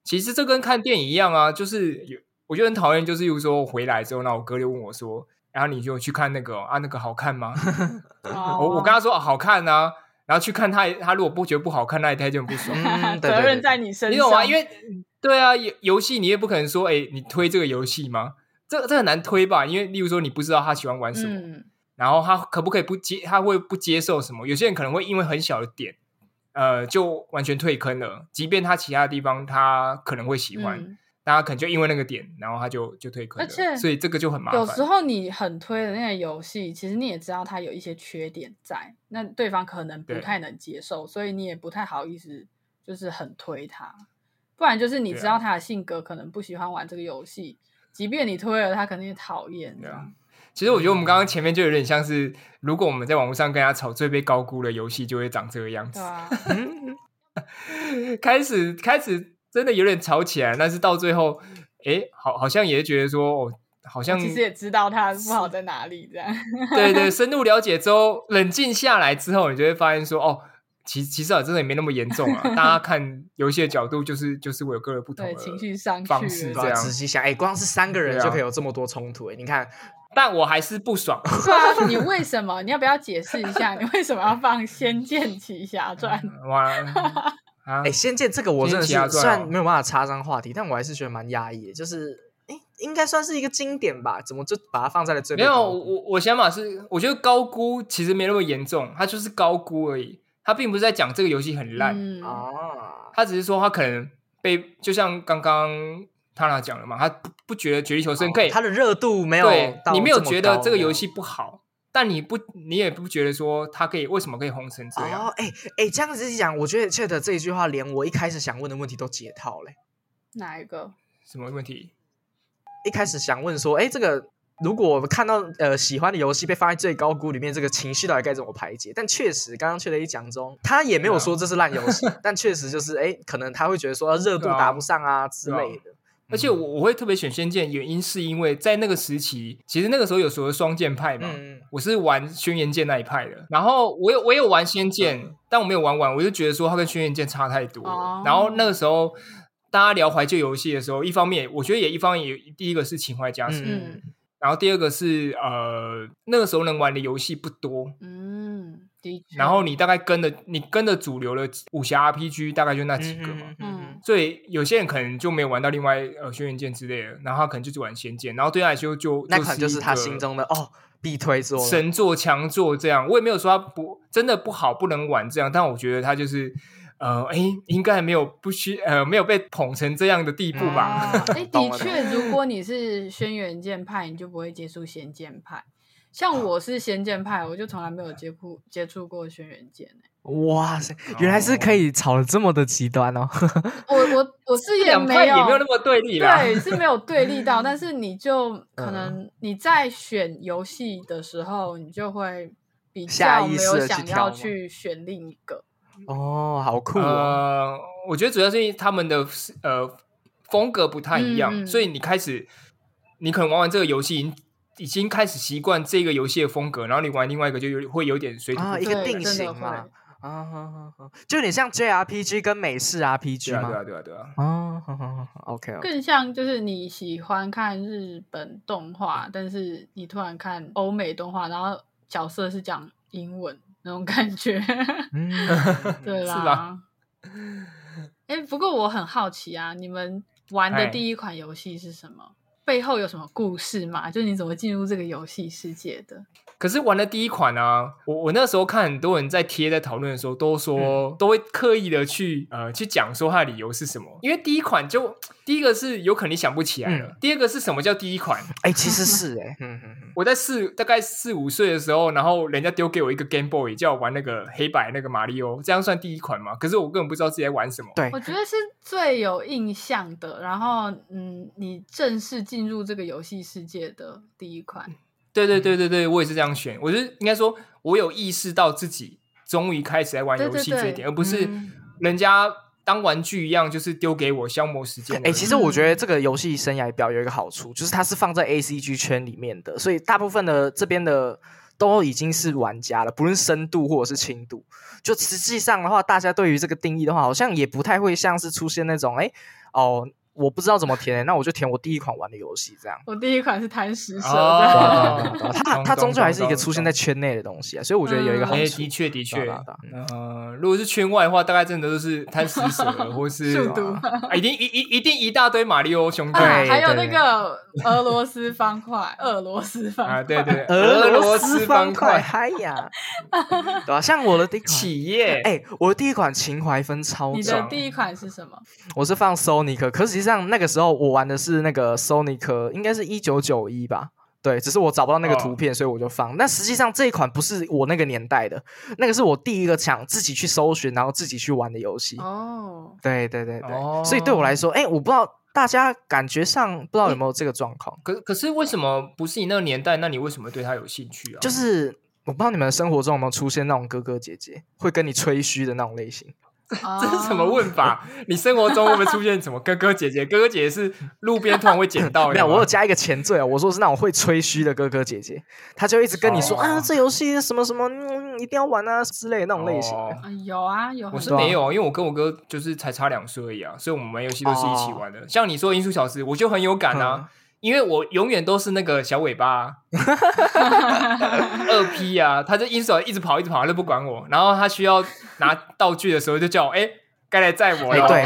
其实这跟看电影一样啊，就是有我觉得很讨厌，就是比如说回来之后，那我哥就问我说：“然后你就去看那个啊，那个好看吗？” 我我跟他说好看啊，然后去看他，他如果不觉得不好看，那一天就很不爽。责任在你身上，你懂吗？因为对啊，游游戏你也不可能说，哎，你推这个游戏吗？这这很难推吧？因为例如说，你不知道他喜欢玩什么，然后他可不可以不接，他会不接受什么？有些人可能会因为很小的点，呃，就完全退坑了。即便他其他地方他可能会喜欢，大家可能就因为那个点，然后他就就退坑。而且，所以这个就很麻烦。有时候你很推的那个游戏，其实你也知道它有一些缺点在，那对方可能不太能接受，所以你也不太好意思，就是很推他。不然就是你知道他的性格可能不喜欢玩这个游戏，即便你推了他肯定讨厌。其实我觉得我们刚刚前面就有点像是，如果我们在网络上跟他吵最被高估的游戏，就会长这个样子。开始开始真的有点吵起来，但是到最后，哎，好好像也觉得说，哦，好像其实也知道他不好在哪里这样。对对，深入了解之后，冷静下来之后，你就会发现说，哦。其其实啊，真的也没那么严重啊。大家看游戏的角度，就是就是我有个人不同的情绪上方式这样。仔细想，哎，光是三个人就可以有这么多冲突，哎，你看，但我还是不爽。是啊，你为什么？你要不要解释一下？你为什么要放《仙剑奇侠传》？哇，哎，《仙剑》这个我真的是虽然没有办法插上话题，但我还是觉得蛮压抑的。就是，哎，应该算是一个经典吧？怎么就把它放在了最？没有，我我想法是，我觉得高估其实没那么严重，它就是高估而已。他并不是在讲这个游戏很烂啊，他只是说他可能被就像刚刚他俩讲了嘛，他不不觉得《绝地求生》可以，他的热度没有，你没有觉得这个游戏不好，但你不你也不觉得说他可以为什么可以红成这样？哎哎，这样子讲，我觉得 Chat 这一句话连我一开始想问的问题都解套嘞。哪一个？什么问题？一开始想问说，哎，这个。如果我们看到呃喜欢的游戏被放在最高估里面，这个情绪到底该怎么排解？但确实，刚刚确的一讲中，他也没有说这是烂游戏，但确实就是哎，可能他会觉得说热度达不上啊之类的。而且我我会特别选《仙剑》，原因是因为在那个时期，其实那个时候有所谓双剑派嘛，我是玩《轩辕剑》那一派的。然后我有我有玩《仙剑》，但我没有玩完，我就觉得说它跟《轩辕剑》差太多。然后那个时候大家聊怀旧游戏的时候，一方面我觉得也一方面也第一个是情怀加深。然后第二个是呃，那个时候能玩的游戏不多，嗯，然后你大概跟的你跟的主流的武侠 RPG 大概就那几个嘛，嗯，所以有些人可能就没有玩到另外呃轩辕剑之类的，然后他可能就是玩仙剑，然后对他来说就那可能就是他心中的哦必推作神作强作这样。我也没有说他不真的不好不能玩这样，但我觉得他就是。呃，哎，应该没有不需呃，没有被捧成这样的地步吧？哎，的确，如果你是轩辕剑派，你就不会接触仙剑派。像我是仙剑派，我就从来没有接触接触过轩辕剑。哇塞，原来是可以吵的这么的极端哦！我我我是也没有也没有那么对立啦，对，是没有对立到，但是你就可能你在选游戏的时候，你就会比较没有想要去选另一个。哦，好酷哦！我觉得主要是因为他们的呃风格不太一样，所以你开始你可能玩完这个游戏，已经开始习惯这个游戏的风格，然后你玩另外一个就有会有点水土啊，一个定型嘛啊，好好好，就有点像 JRPG 跟美式 RPG 吗？对啊，对啊，对啊，啊，好好好，OK，更像就是你喜欢看日本动画，但是你突然看欧美动画，然后角色是讲英文。那种感觉，嗯 对啦。哎，不过我很好奇啊，你们玩的第一款游戏是什么？背后有什么故事吗？就是你怎么进入这个游戏世界的？可是玩的第一款啊，我我那时候看很多人在贴在讨论的时候，都说都会刻意的去呃去讲说它的理由是什么，因为第一款就第一个是有可能你想不起来了，第二个是什么叫第一款？哎，其实是哎，我在四大概四五岁的时候，然后人家丢给我一个 Game Boy，叫我玩那个黑白那个马里奥，这样算第一款吗？可是我根本不知道自己在玩什么。对，我觉得是最有印象的，然后嗯，你正式进入这个游戏世界的第一款。对对对对对，我也是这样选。我是应该说，我有意识到自己终于开始在玩游戏这一点，而不是人家当玩具一样，就是丢给我消磨时间。哎，其实我觉得这个游戏生涯表有一个好处，就是它是放在 A C G 圈里面的，所以大部分的这边的都已经是玩家了，不论深度或者是轻度。就实际上的话，大家对于这个定义的话，好像也不太会像是出现那种哎哦。我不知道怎么填，那我就填我第一款玩的游戏这样。我第一款是贪食蛇的，它它终究还是一个出现在圈内的东西啊，所以我觉得有一个好处。的确的确，呃，如果是圈外的话，大概真的都是贪食蛇或是 速度，一定一一一定一大堆马里奥兄弟，还有那个俄罗斯方块，俄罗斯方块，对对，俄罗斯方块，嗨呀，对吧？像我的第企业，哎，我的第一款情怀分超重。你的第一款是什么？我是放 Sonic，可实际上那个时候我玩的是那个 Sonic，应该是一九九一吧？对，只是我找不到那个图片，所以我就放。那实际上这一款不是我那个年代的，那个是我第一个想自己去搜寻，然后自己去玩的游戏。哦，对对对对，所以对我来说，哎，我不知道大家感觉上不知道有没有这个状况。可可是为什么不是你那个年代？那你为什么对他有兴趣啊？就是我不知道你们生活中有没有出现那种哥哥姐姐会跟你吹嘘的那种类型。这是什么问法？你生活中会不会出现什么哥哥姐姐？哥哥姐姐是路边突然会捡到？没有，我有加一个前缀啊。我说是那种会吹嘘的哥哥姐姐，他就一直跟你说啊，这游戏什么什么，一定要玩啊之类的那种类型。有啊，有。我是没有，因为我跟我哥就是才差两岁而已啊，所以我们玩游戏都是一起玩的。像你说《音速小时》，我就很有感啊。因为我永远都是那个小尾巴，二 P 啊，他就音手一直跑，一直跑，他就不管我。然后他需要拿道具的时候，就叫我哎，该来载我了。对，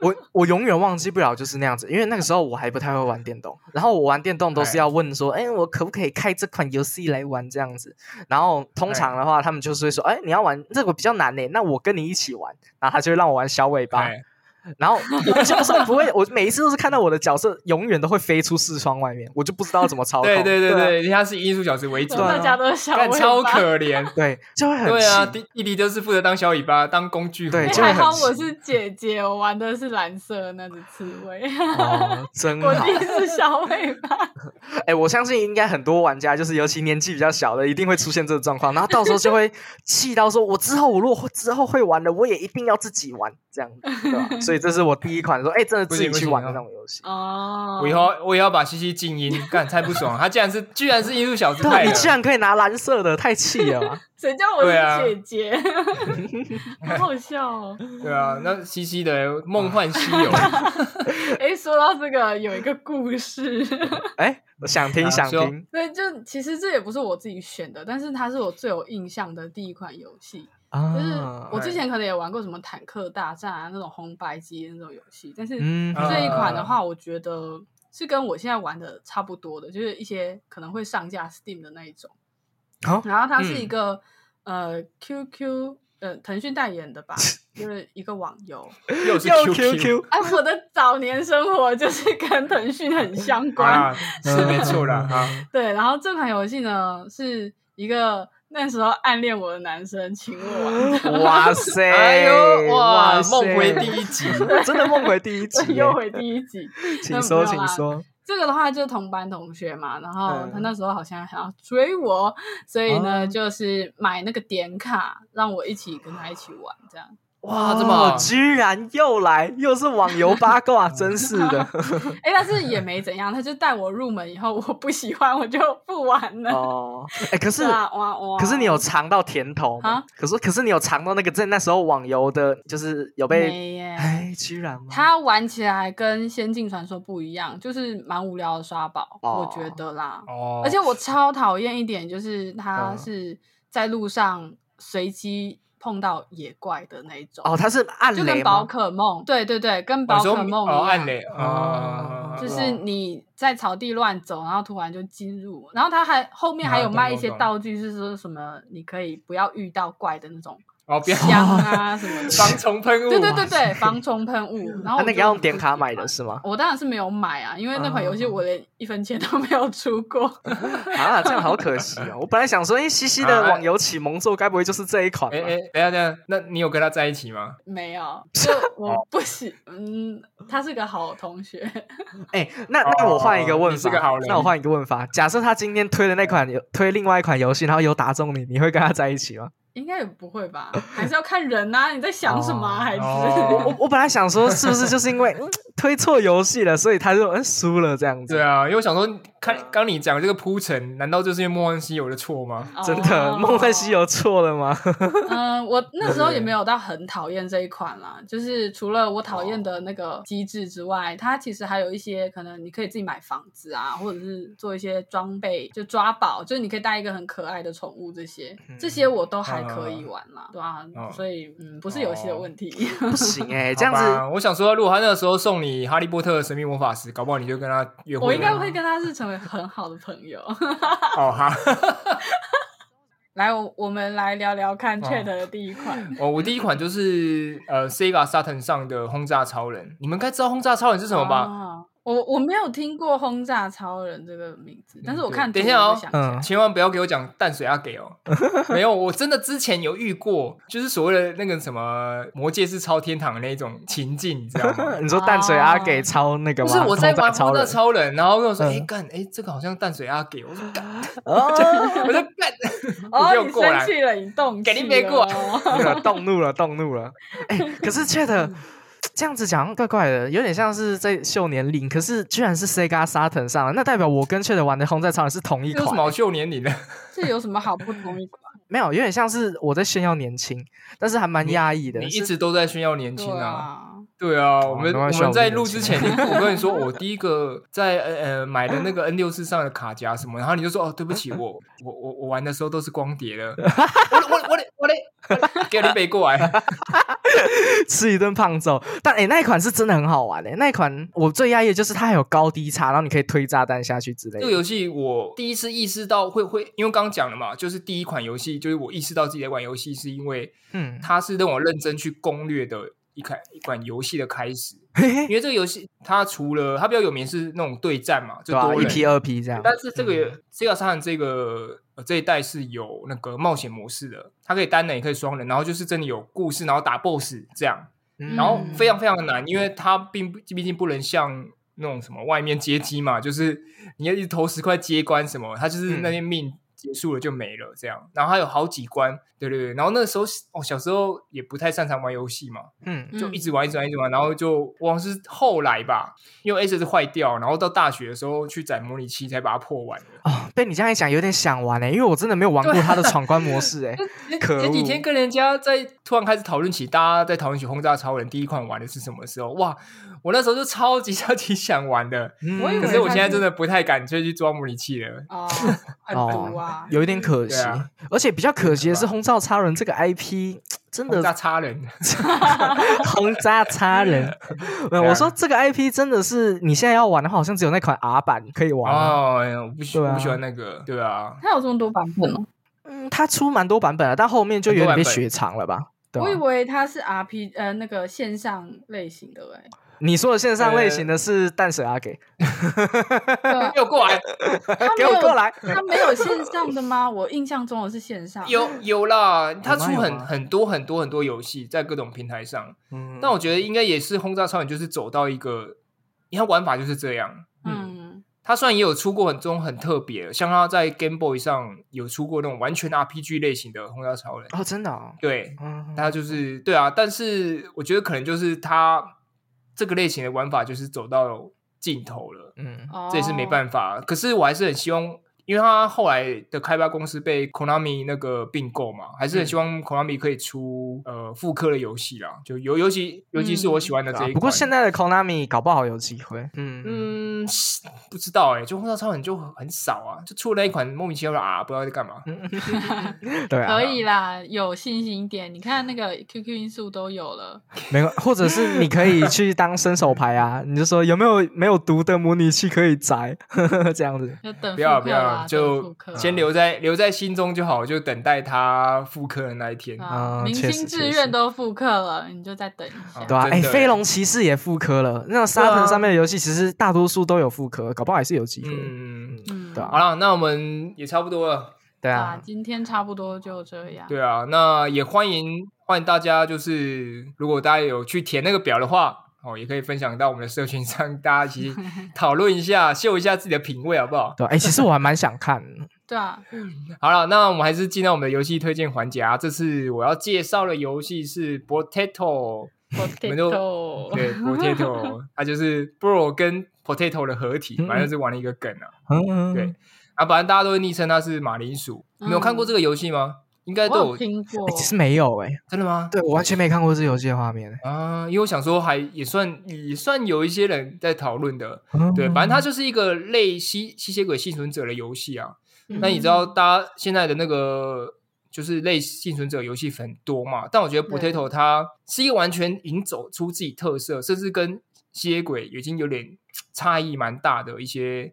我我永远忘记不了就是那样子，因为那个时候我还不太会玩电动，然后我玩电动都是要问说，哎，我可不可以开这款游戏来玩这样子？然后通常的话，他们就是会说，哎，你要玩这个比较难呢，那我跟你一起玩，然后他就会让我玩小尾巴。然后我就是不会，我每一次都是看到我的角色永远都会飞出视窗外面，我就不知道怎么操控。对对对对，他是艺术角色为主，大家都小尾，超可怜。对，就会很对啊，弟弟弟就是负责当小尾巴，当工具。对，还好我是姐姐，我玩的是蓝色那只刺猬。哦，真 好。我弟是小尾巴。哎，我相信应该很多玩家，就是尤其年纪比较小的，一定会出现这个状况，然后到时候就会 气到说：“我之后我如果之后会玩的，我也一定要自己玩。”这样，对吧？所以这是我第一款说，哎，真的自己去玩的那种游戏哦。我以后我也要把西西静音，干太不爽，他竟然是居然是艺术小子，你居然可以拿蓝色的，太气了。谁叫我是姐姐？好好笑哦。对啊，那西西的《梦幻西游》。哎，说到这个，有一个故事。哎，我想听，想听。对，就其实这也不是我自己选的，但是它是我最有印象的第一款游戏。就是我之前可能也玩过什么坦克大战啊那种红白机那种游戏，但是这一款的话，我觉得是跟我现在玩的差不多的，就是一些可能会上架 Steam 的那一种。好，然后它是一个呃 QQ 呃腾讯代言的吧，就是一个网游，又是 QQ。哎，我的早年生活就是跟腾讯很相关，是没错的 啊。对，然后这款游戏呢是一个。那时候暗恋我的男生请我 玩，哇塞！哎呦哇，梦回第一集，真的梦回第一集，又回第一集，请说，请说。这个的话就是同班同学嘛，然后他那时候好像想要追我，所以呢就是买那个点卡，让我一起跟他一起玩这样。哇，这么居然又来，又是网游八卦，真是的。哎，但是也没怎样，他就带我入门以后，我不喜欢，我就不玩了。哦，哎，可是哇哇，可是你有尝到甜头吗？可是可是你有尝到那个在那时候网游的，就是有被哎，居然吗？他玩起来跟《仙境传说》不一样，就是蛮无聊的刷宝，我觉得啦。哦，而且我超讨厌一点，就是他是在路上随机。碰到野怪的那一种哦，它是暗雷就跟宝可梦，对对对，跟宝可梦一样，暗雷哦，就是你在草地乱走，然后突然就进入，然后它还后面还有卖一些道具，是说什么你可以不要遇到怪的那种。哦，香啊什么的，防虫喷雾，对对对对，防虫喷雾。然后那个要用点卡买的是吗？我当然是没有买啊，因为那款游戏我连一分钱都没有出过。啊，这样好可惜哦！我本来想说，哎，西西的网游启蒙作该不会就是这一款？哎哎，等下等下，那你有跟他在一起吗？没有，就我不喜，嗯，他是个好同学。哎，那那我换一个问法，那我换一个问法，假设他今天推的那款推另外一款游戏，然后有打中你，你会跟他在一起吗？应该也不会吧，还是要看人呐。你在想什么，孩子？我我本来想说，是不是就是因为 推错游戏了，所以他就嗯输了这样子？对啊，因为我想说，看刚你讲这个铺陈，难道就是因为《梦幻西游》的错吗？真的，《梦幻西游》错了吗？嗯，我 那时候也没有到很讨厌这一款啦，就是除了我讨厌的那个机制之外，它其实还有一些可能你可以自己买房子啊，或者是做一些装备，就抓宝，就是你可以带一个很可爱的宠物，这些这些我都还。可以玩啦，对啊，所以嗯，不是游戏的问题，不行哎，这样子，我想说，如果他那个时候送你《哈利波特：神秘魔法师》，搞不好你就跟他约会。我应该会跟他是成为很好的朋友。哦哈，来，我我们来聊聊看 Chat 的第一款。哦，我第一款就是呃，Sega Saturn 上的轰炸超人。你们该知道轰炸超人是什么吧？我我没有听过轰炸超人这个名字，但是我看等一下哦，嗯，千万不要给我讲淡水阿给哦，没有，我真的之前有遇过，就是所谓的那个什么魔界是超天堂的那种情境，你知道吗？你说淡水阿给超那个吗？不是我在玩超人，超人，然后跟我说，哎干，哎这个好像淡水阿给，我说干，我就干，哦，你生气了，你动，给你别过，动怒了，动怒了，哎，可是却的。这样子讲怪怪的，有点像是在秀年龄，可是居然是 Sega Saturn 上了，那代表我跟 Chat 玩的《红在超人》是同一款。有什么秀年龄的？这有什么好不同一款？没有，有点像是我在炫耀年轻，但是还蛮压抑的。你一直都在炫耀年轻啊？对啊，我们我们在录之前，我跟你说，我第一个在 呃呃买的那个 N 六四上的卡夹什么，然后你就说哦，对不起，我 我我我玩的时候都是光碟的。我我我 给你背过来。吃一顿胖揍，但哎，那一款是真的很好玩哎，那一款我最压抑的就是它还有高低差，然后你可以推炸弹下去之类的。这个游戏我第一次意识到会会，因为刚刚讲了嘛，就是第一款游戏，就是我意识到自己在玩游戏，是因为嗯，它是让我认真去攻略的一款一款游戏的开始。因为这个游戏它除了它比较有名是那种对战嘛，就多一批二批这样，但是这个这个杀人这个。呃，这一代是有那个冒险模式的，它可以单人也可以双人，然后就是真的有故事，然后打 BOSS 这样，然后非常非常的难，因为它并不毕竟不能像那种什么外面接机嘛，就是你要一直投十块接关什么，它就是那些命。结束了就没了，这样，然后还有好几关，对对对，然后那时候哦，小时候也不太擅长玩游戏嘛，嗯，就一直玩一直玩一直玩，然后就我是后来吧，因为 S 是坏掉，然后到大学的时候去载模拟器才把它破完的。哦，被你这样一讲，有点想玩哎，因为我真的没有玩过它的闯关模式哎。前几天跟人家在突然开始讨论起，大家在讨论起轰炸超人第一款玩的是什么时候？哇，我那时候就超级超级想玩的，可是我现在真的不太敢再去装模拟器了。哦，很啊。有一点可惜，而且比较可惜的是，《轰炸超人》这个 IP 真的轰炸超人，轰炸超人。我说这个 IP 真的是你现在要玩的话，好像只有那款 R 版可以玩哦。我不喜我不喜欢那个，对啊。它有这么多版本哦。嗯，它出蛮多版本了，但后面就有点被雪藏了吧？我以为它是 RP 呃那个线上类型的哎。你说的线上类型的是淡水阿给，给我过来，给我过来。他没有线上的吗？我印象中的是线上。有有啦，他出很很多很多很多游戏在各种平台上。嗯，但我觉得应该也是轰炸超人，就是走到一个，你看玩法就是这样。嗯，他虽然也有出过很多很特别，像他在 Game Boy 上有出过那种完全 RPG 类型的轰炸超人。哦，真的？对，他就是对啊，但是我觉得可能就是他。这个类型的玩法就是走到尽头了，嗯，这也是没办法。可是我还是很希望。因为他后来的开发公司被 Konami 那个并购嘛，还是很希望 Konami 可以出呃复刻的游戏啦，就尤尤其尤其是我喜欢的这一。不过现在的 Konami 搞不好有机会，嗯嗯，不知道哎，就《红烧超人》就很少啊，就出了那一款莫名其妙的啊，不知道在干嘛。对，啊可以啦，有信心一点。你看那个 QQ 因素都有了，没有，或者是你可以去当伸手牌啊，你就说有没有没有毒的模拟器可以摘，这样子。就等不要不要。就先留在留在心中就好，就等待他复刻的那一天。啊明星志愿都复刻了，你就再等一下。对啊，哎，飞龙骑士也复刻了，那沙盆上面的游戏其实大多数都有复刻，搞不好还是有机会。嗯嗯，对。好了，那我们也差不多了。对啊，今天差不多就这样。对啊，那也欢迎欢迎大家，就是如果大家有去填那个表的话。哦，也可以分享到我们的社群上，大家一起讨论一下，秀一下自己的品味，好不好？对，哎，其实我还蛮想看。对啊，好了，那我们还是进到我们的游戏推荐环节啊。这次我要介绍的游戏是 Potato，Potato 对 Potato，它就是 Bro 跟 Potato 的合体，反正是玩了一个梗啊。嗯嗯对，啊，反正大家都会昵称它是马铃薯。你有看过这个游戏吗？应该都有听过，其实没有哎，真的吗？对我完全没看过这游戏的画面啊，因为我想说还也算也算有一些人在讨论的，对，反正它就是一个类吸吸血鬼幸存者的游戏啊。那你知道大家现在的那个就是类幸存者游戏很多嘛？但我觉得 Potato 它是一个完全已经走出自己特色，甚至跟吸血鬼已经有点差异蛮大的一些。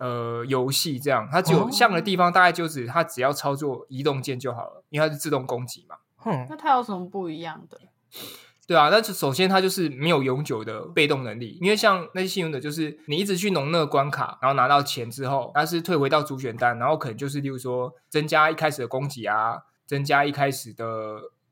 呃，游戏这样，它只有像的地方，大概就只它只要操作移动键就好了，因为它是自动攻击嘛。哼那它有什么不一样的？对啊，那就首先它就是没有永久的被动能力，因为像那些幸运的，就是你一直去弄那个关卡，然后拿到钱之后，它是退回到主选单，然后可能就是例如说增加一开始的攻击啊，增加一开始的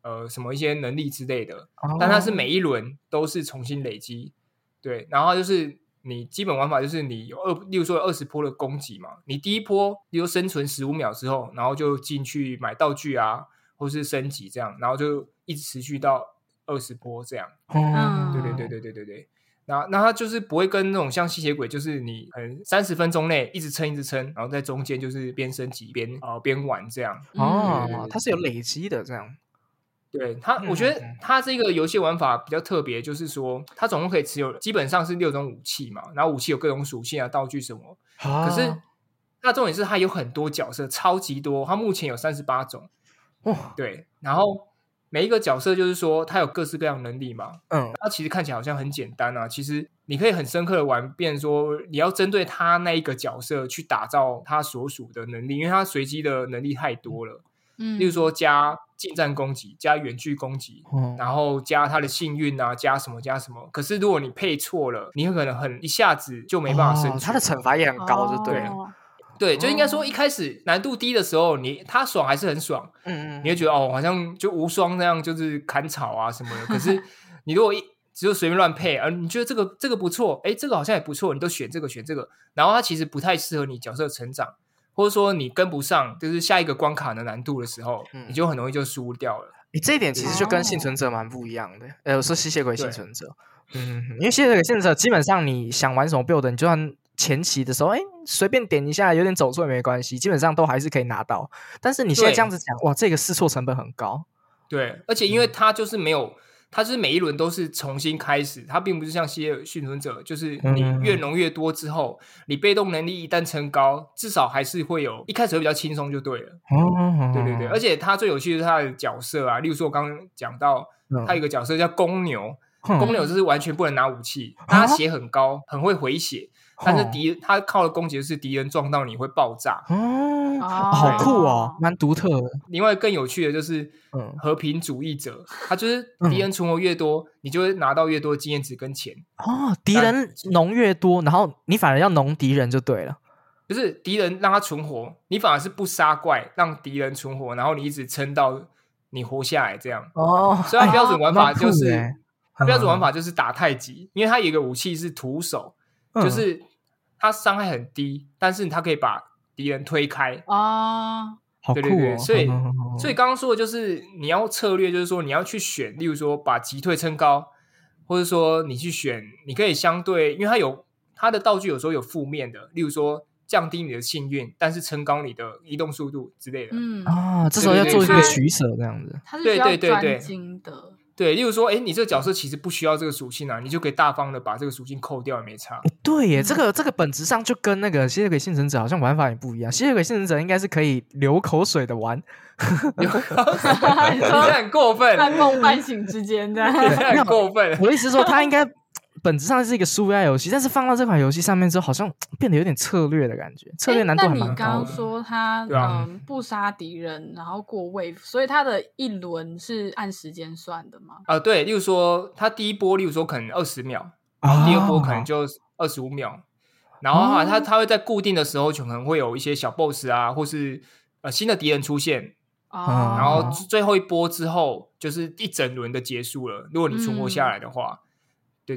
呃什么一些能力之类的，但它是每一轮都是重新累积，对，然后就是你基本玩法就是你有二，例如说二十波的攻击嘛，你第一波比如生存十五秒之后，然后就进去买道具啊，或是升级这样，然后就一直持续到。二十波这样，嗯，对对对对对对对，那那它就是不会跟那种像吸血鬼，就是你可能三十分钟内一直撑一直撑，然后在中间就是边升级边呃边玩这样。哦，它是有累积的这样。对他，我觉得他这个游戏玩法比较特别，就是说他总共可以持有基本上是六种武器嘛，然后武器有各种属性啊、道具什么。可是那重点是它有很多角色，超级多，它目前有三十八种。哦，对，然后。每一个角色就是说，他有各式各样能力嘛。嗯，他其实看起来好像很简单啊。其实你可以很深刻的玩，变说你要针对他那一个角色去打造他所属的能力，因为他随机的能力太多了。嗯，例如说加近战攻击、加远距攻击，然后加他的幸运啊，加什么加什么。可是如果你配错了，你有可能很一下子就没办法生存。他的惩罚也很高，就对了。对，就应该说一开始难度低的时候，你他爽还是很爽，嗯嗯，你会觉得哦，好像就无双那样，就是砍草啊什么的。可是 你如果一只有随便乱配，而你觉得这个这个不错，哎，这个好像也不错，你都选这个选这个，然后它其实不太适合你角色成长，或者说你跟不上，就是下一个关卡的难度的时候，你就很容易就输掉了。你这一点其实就跟幸存者蛮不一样的。呃，我说吸血鬼幸存者，嗯，因为吸血鬼幸存者基本上你想玩什么 build，你就算。前期的时候，哎，随便点一下，有点走错也没关系，基本上都还是可以拿到。但是你现在这样子讲，哇，这个试错成本很高。对，而且因为它就是没有，它是每一轮都是重新开始，它并不是像《吸血幸存者》，就是你越浓越多之后，你被动能力一旦升高，至少还是会有一开始会比较轻松就对了。哦，对对对，而且它最有趣的是它的角色啊，例如说我刚刚讲到，它有个角色叫公牛，公牛就是完全不能拿武器，它血很高，很会回血。但是敌它靠的攻击是敌人撞到你会爆炸哦，好酷哦，蛮独特的。另外更有趣的就是，嗯，和平主义者，他就是敌人存活越多，你就会拿到越多经验值跟钱哦。敌人农越多，然后你反而要农敌人就对了。就是敌人让他存活，你反而是不杀怪，让敌人存活，然后你一直撑到你活下来这样。哦，所以标准玩法就是标准玩法就是打太极，因为他有一个武器是徒手，就是。他伤害很低，但是他可以把敌人推开啊！对对对，所以所以 刚刚说的就是你要策略，就是说你要去选，例如说把击退撑高，或者说你去选，你可以相对，因为它有它的道具有时候有负面的，例如说降低你的幸运，但是撑高你的移动速度之类的。嗯啊，这时候要做一个取舍，这样子。它是需要专精的。对，例如说，哎，你这个角色其实不需要这个属性啊，你就可以大方的把这个属性扣掉，也没差。对耶，这个这个本质上就跟那个吸血鬼幸存者好像玩法也不一样。吸血鬼幸存者应该是可以流口水的玩，流口水，你很过分，半梦半醒之间的，很过分。我意思说，他应该。本质上是一个输压游戏，但是放到这款游戏上面之后，好像变得有点策略的感觉，策略难度还蛮高的。你刚刚说他嗯不杀敌人，然后过 wave，所以他的一轮是按时间算的吗？啊，对，例如说他第一波，例如说可能二十秒，第二波可能就二十五秒，然后啊，他他会在固定的时候可能会有一些小 boss 啊，或是呃新的敌人出现，然后最后一波之后就是一整轮的结束了。如果你存活下来的话。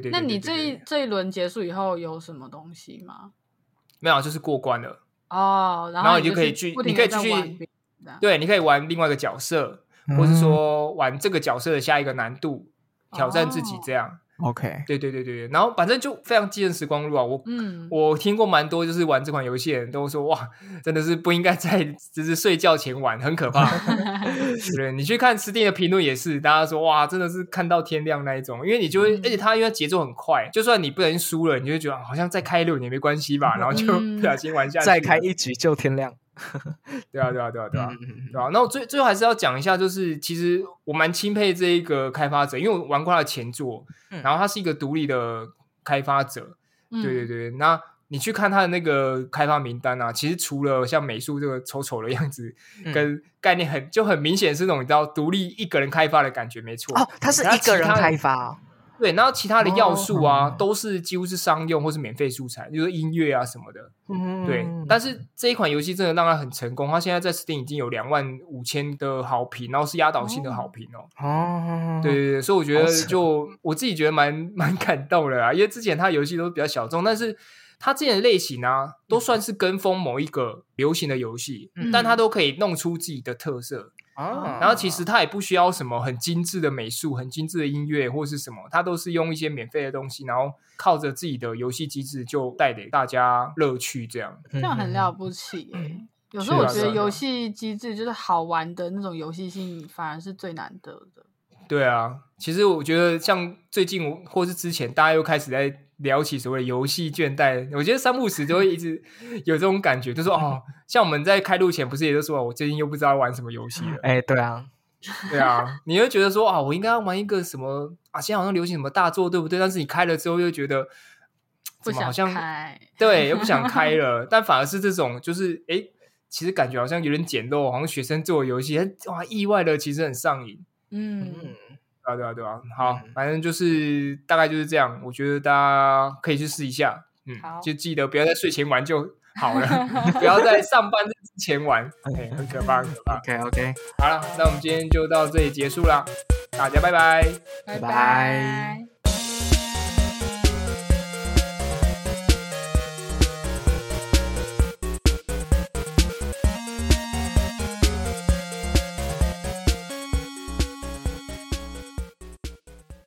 对对，那你这一这一轮结束以后有什么东西吗？没有，就是过关了哦。然后你就可以去，你可以继续，对，你可以玩另外一个角色，或是说玩这个角色的下一个难度，挑战自己这样。OK，对对对对对，然后反正就非常纪念时光路啊！我嗯，我听过蛮多，就是玩这款游戏的人都说哇，真的是不应该在就是睡觉前玩，很可怕。对，你去看 Steam 的评论也是，大家说哇，真的是看到天亮那一种，因为你就会，而且它因为节奏很快，就算你不小心输了，你就会觉得好像再开六年没关系吧，然后就 不小心玩下去，再开一局就天亮。对啊，对啊，对啊，对啊，对啊。那我最最后还是要讲一下，就是其实我蛮钦佩这一个开发者，因为我玩过他的前作，然后他是一个独立的开发者。对对对，那你去看他的那个开发名单啊，其实除了像美术这个丑丑的样子，跟概念很就很明显是那种你知道独立一个人开发的感觉，没错。哦，他是一个人开发。对，然后其他的要素啊，都是几乎是商用或是免费素材，比如说音乐啊什么的。嗯，对。但是这一款游戏真的让它很成功，它现在在 Steam 已经有两万五千的好评，然后是压倒性的好评哦。哦，对对对，所以我觉得就我自己觉得蛮蛮感动的啊，因为之前它游戏都比较小众，但是它之前的类型啊，都算是跟风某一个流行的游戏，但它都可以弄出自己的特色。啊，然后其实它也不需要什么很精致的美术、很精致的音乐或是什么，它都是用一些免费的东西，然后靠着自己的游戏机制就带给大家乐趣，这样这样很了不起。有时候我觉得游戏机制就是好玩的那种游戏性，反而是最难得的。对啊，其实我觉得像最近或是之前，大家又开始在。聊起所谓游戏倦怠，我觉得三不时就会一直 有这种感觉，就说哦，像我们在开录前不是也都说，我最近又不知道玩什么游戏了。哎，对啊，对啊，你会觉得说啊，我应该要玩一个什么啊？现在好像流行什么大作，对不对？但是你开了之后又觉得不想开，对，又不想开了。但反而是这种，就是哎，其实感觉好像有点简陋，好像学生做游戏，哇，意外的其实很上瘾。嗯。啊，对啊，对啊，好，反正就是大概就是这样。我觉得大家可以去试一下，嗯，就记得不要在睡前玩就好了，不要在上班之前玩，OK，很可怕，很可怕。OK，OK，好了，那我们今天就到这里结束了，大家拜拜，拜拜。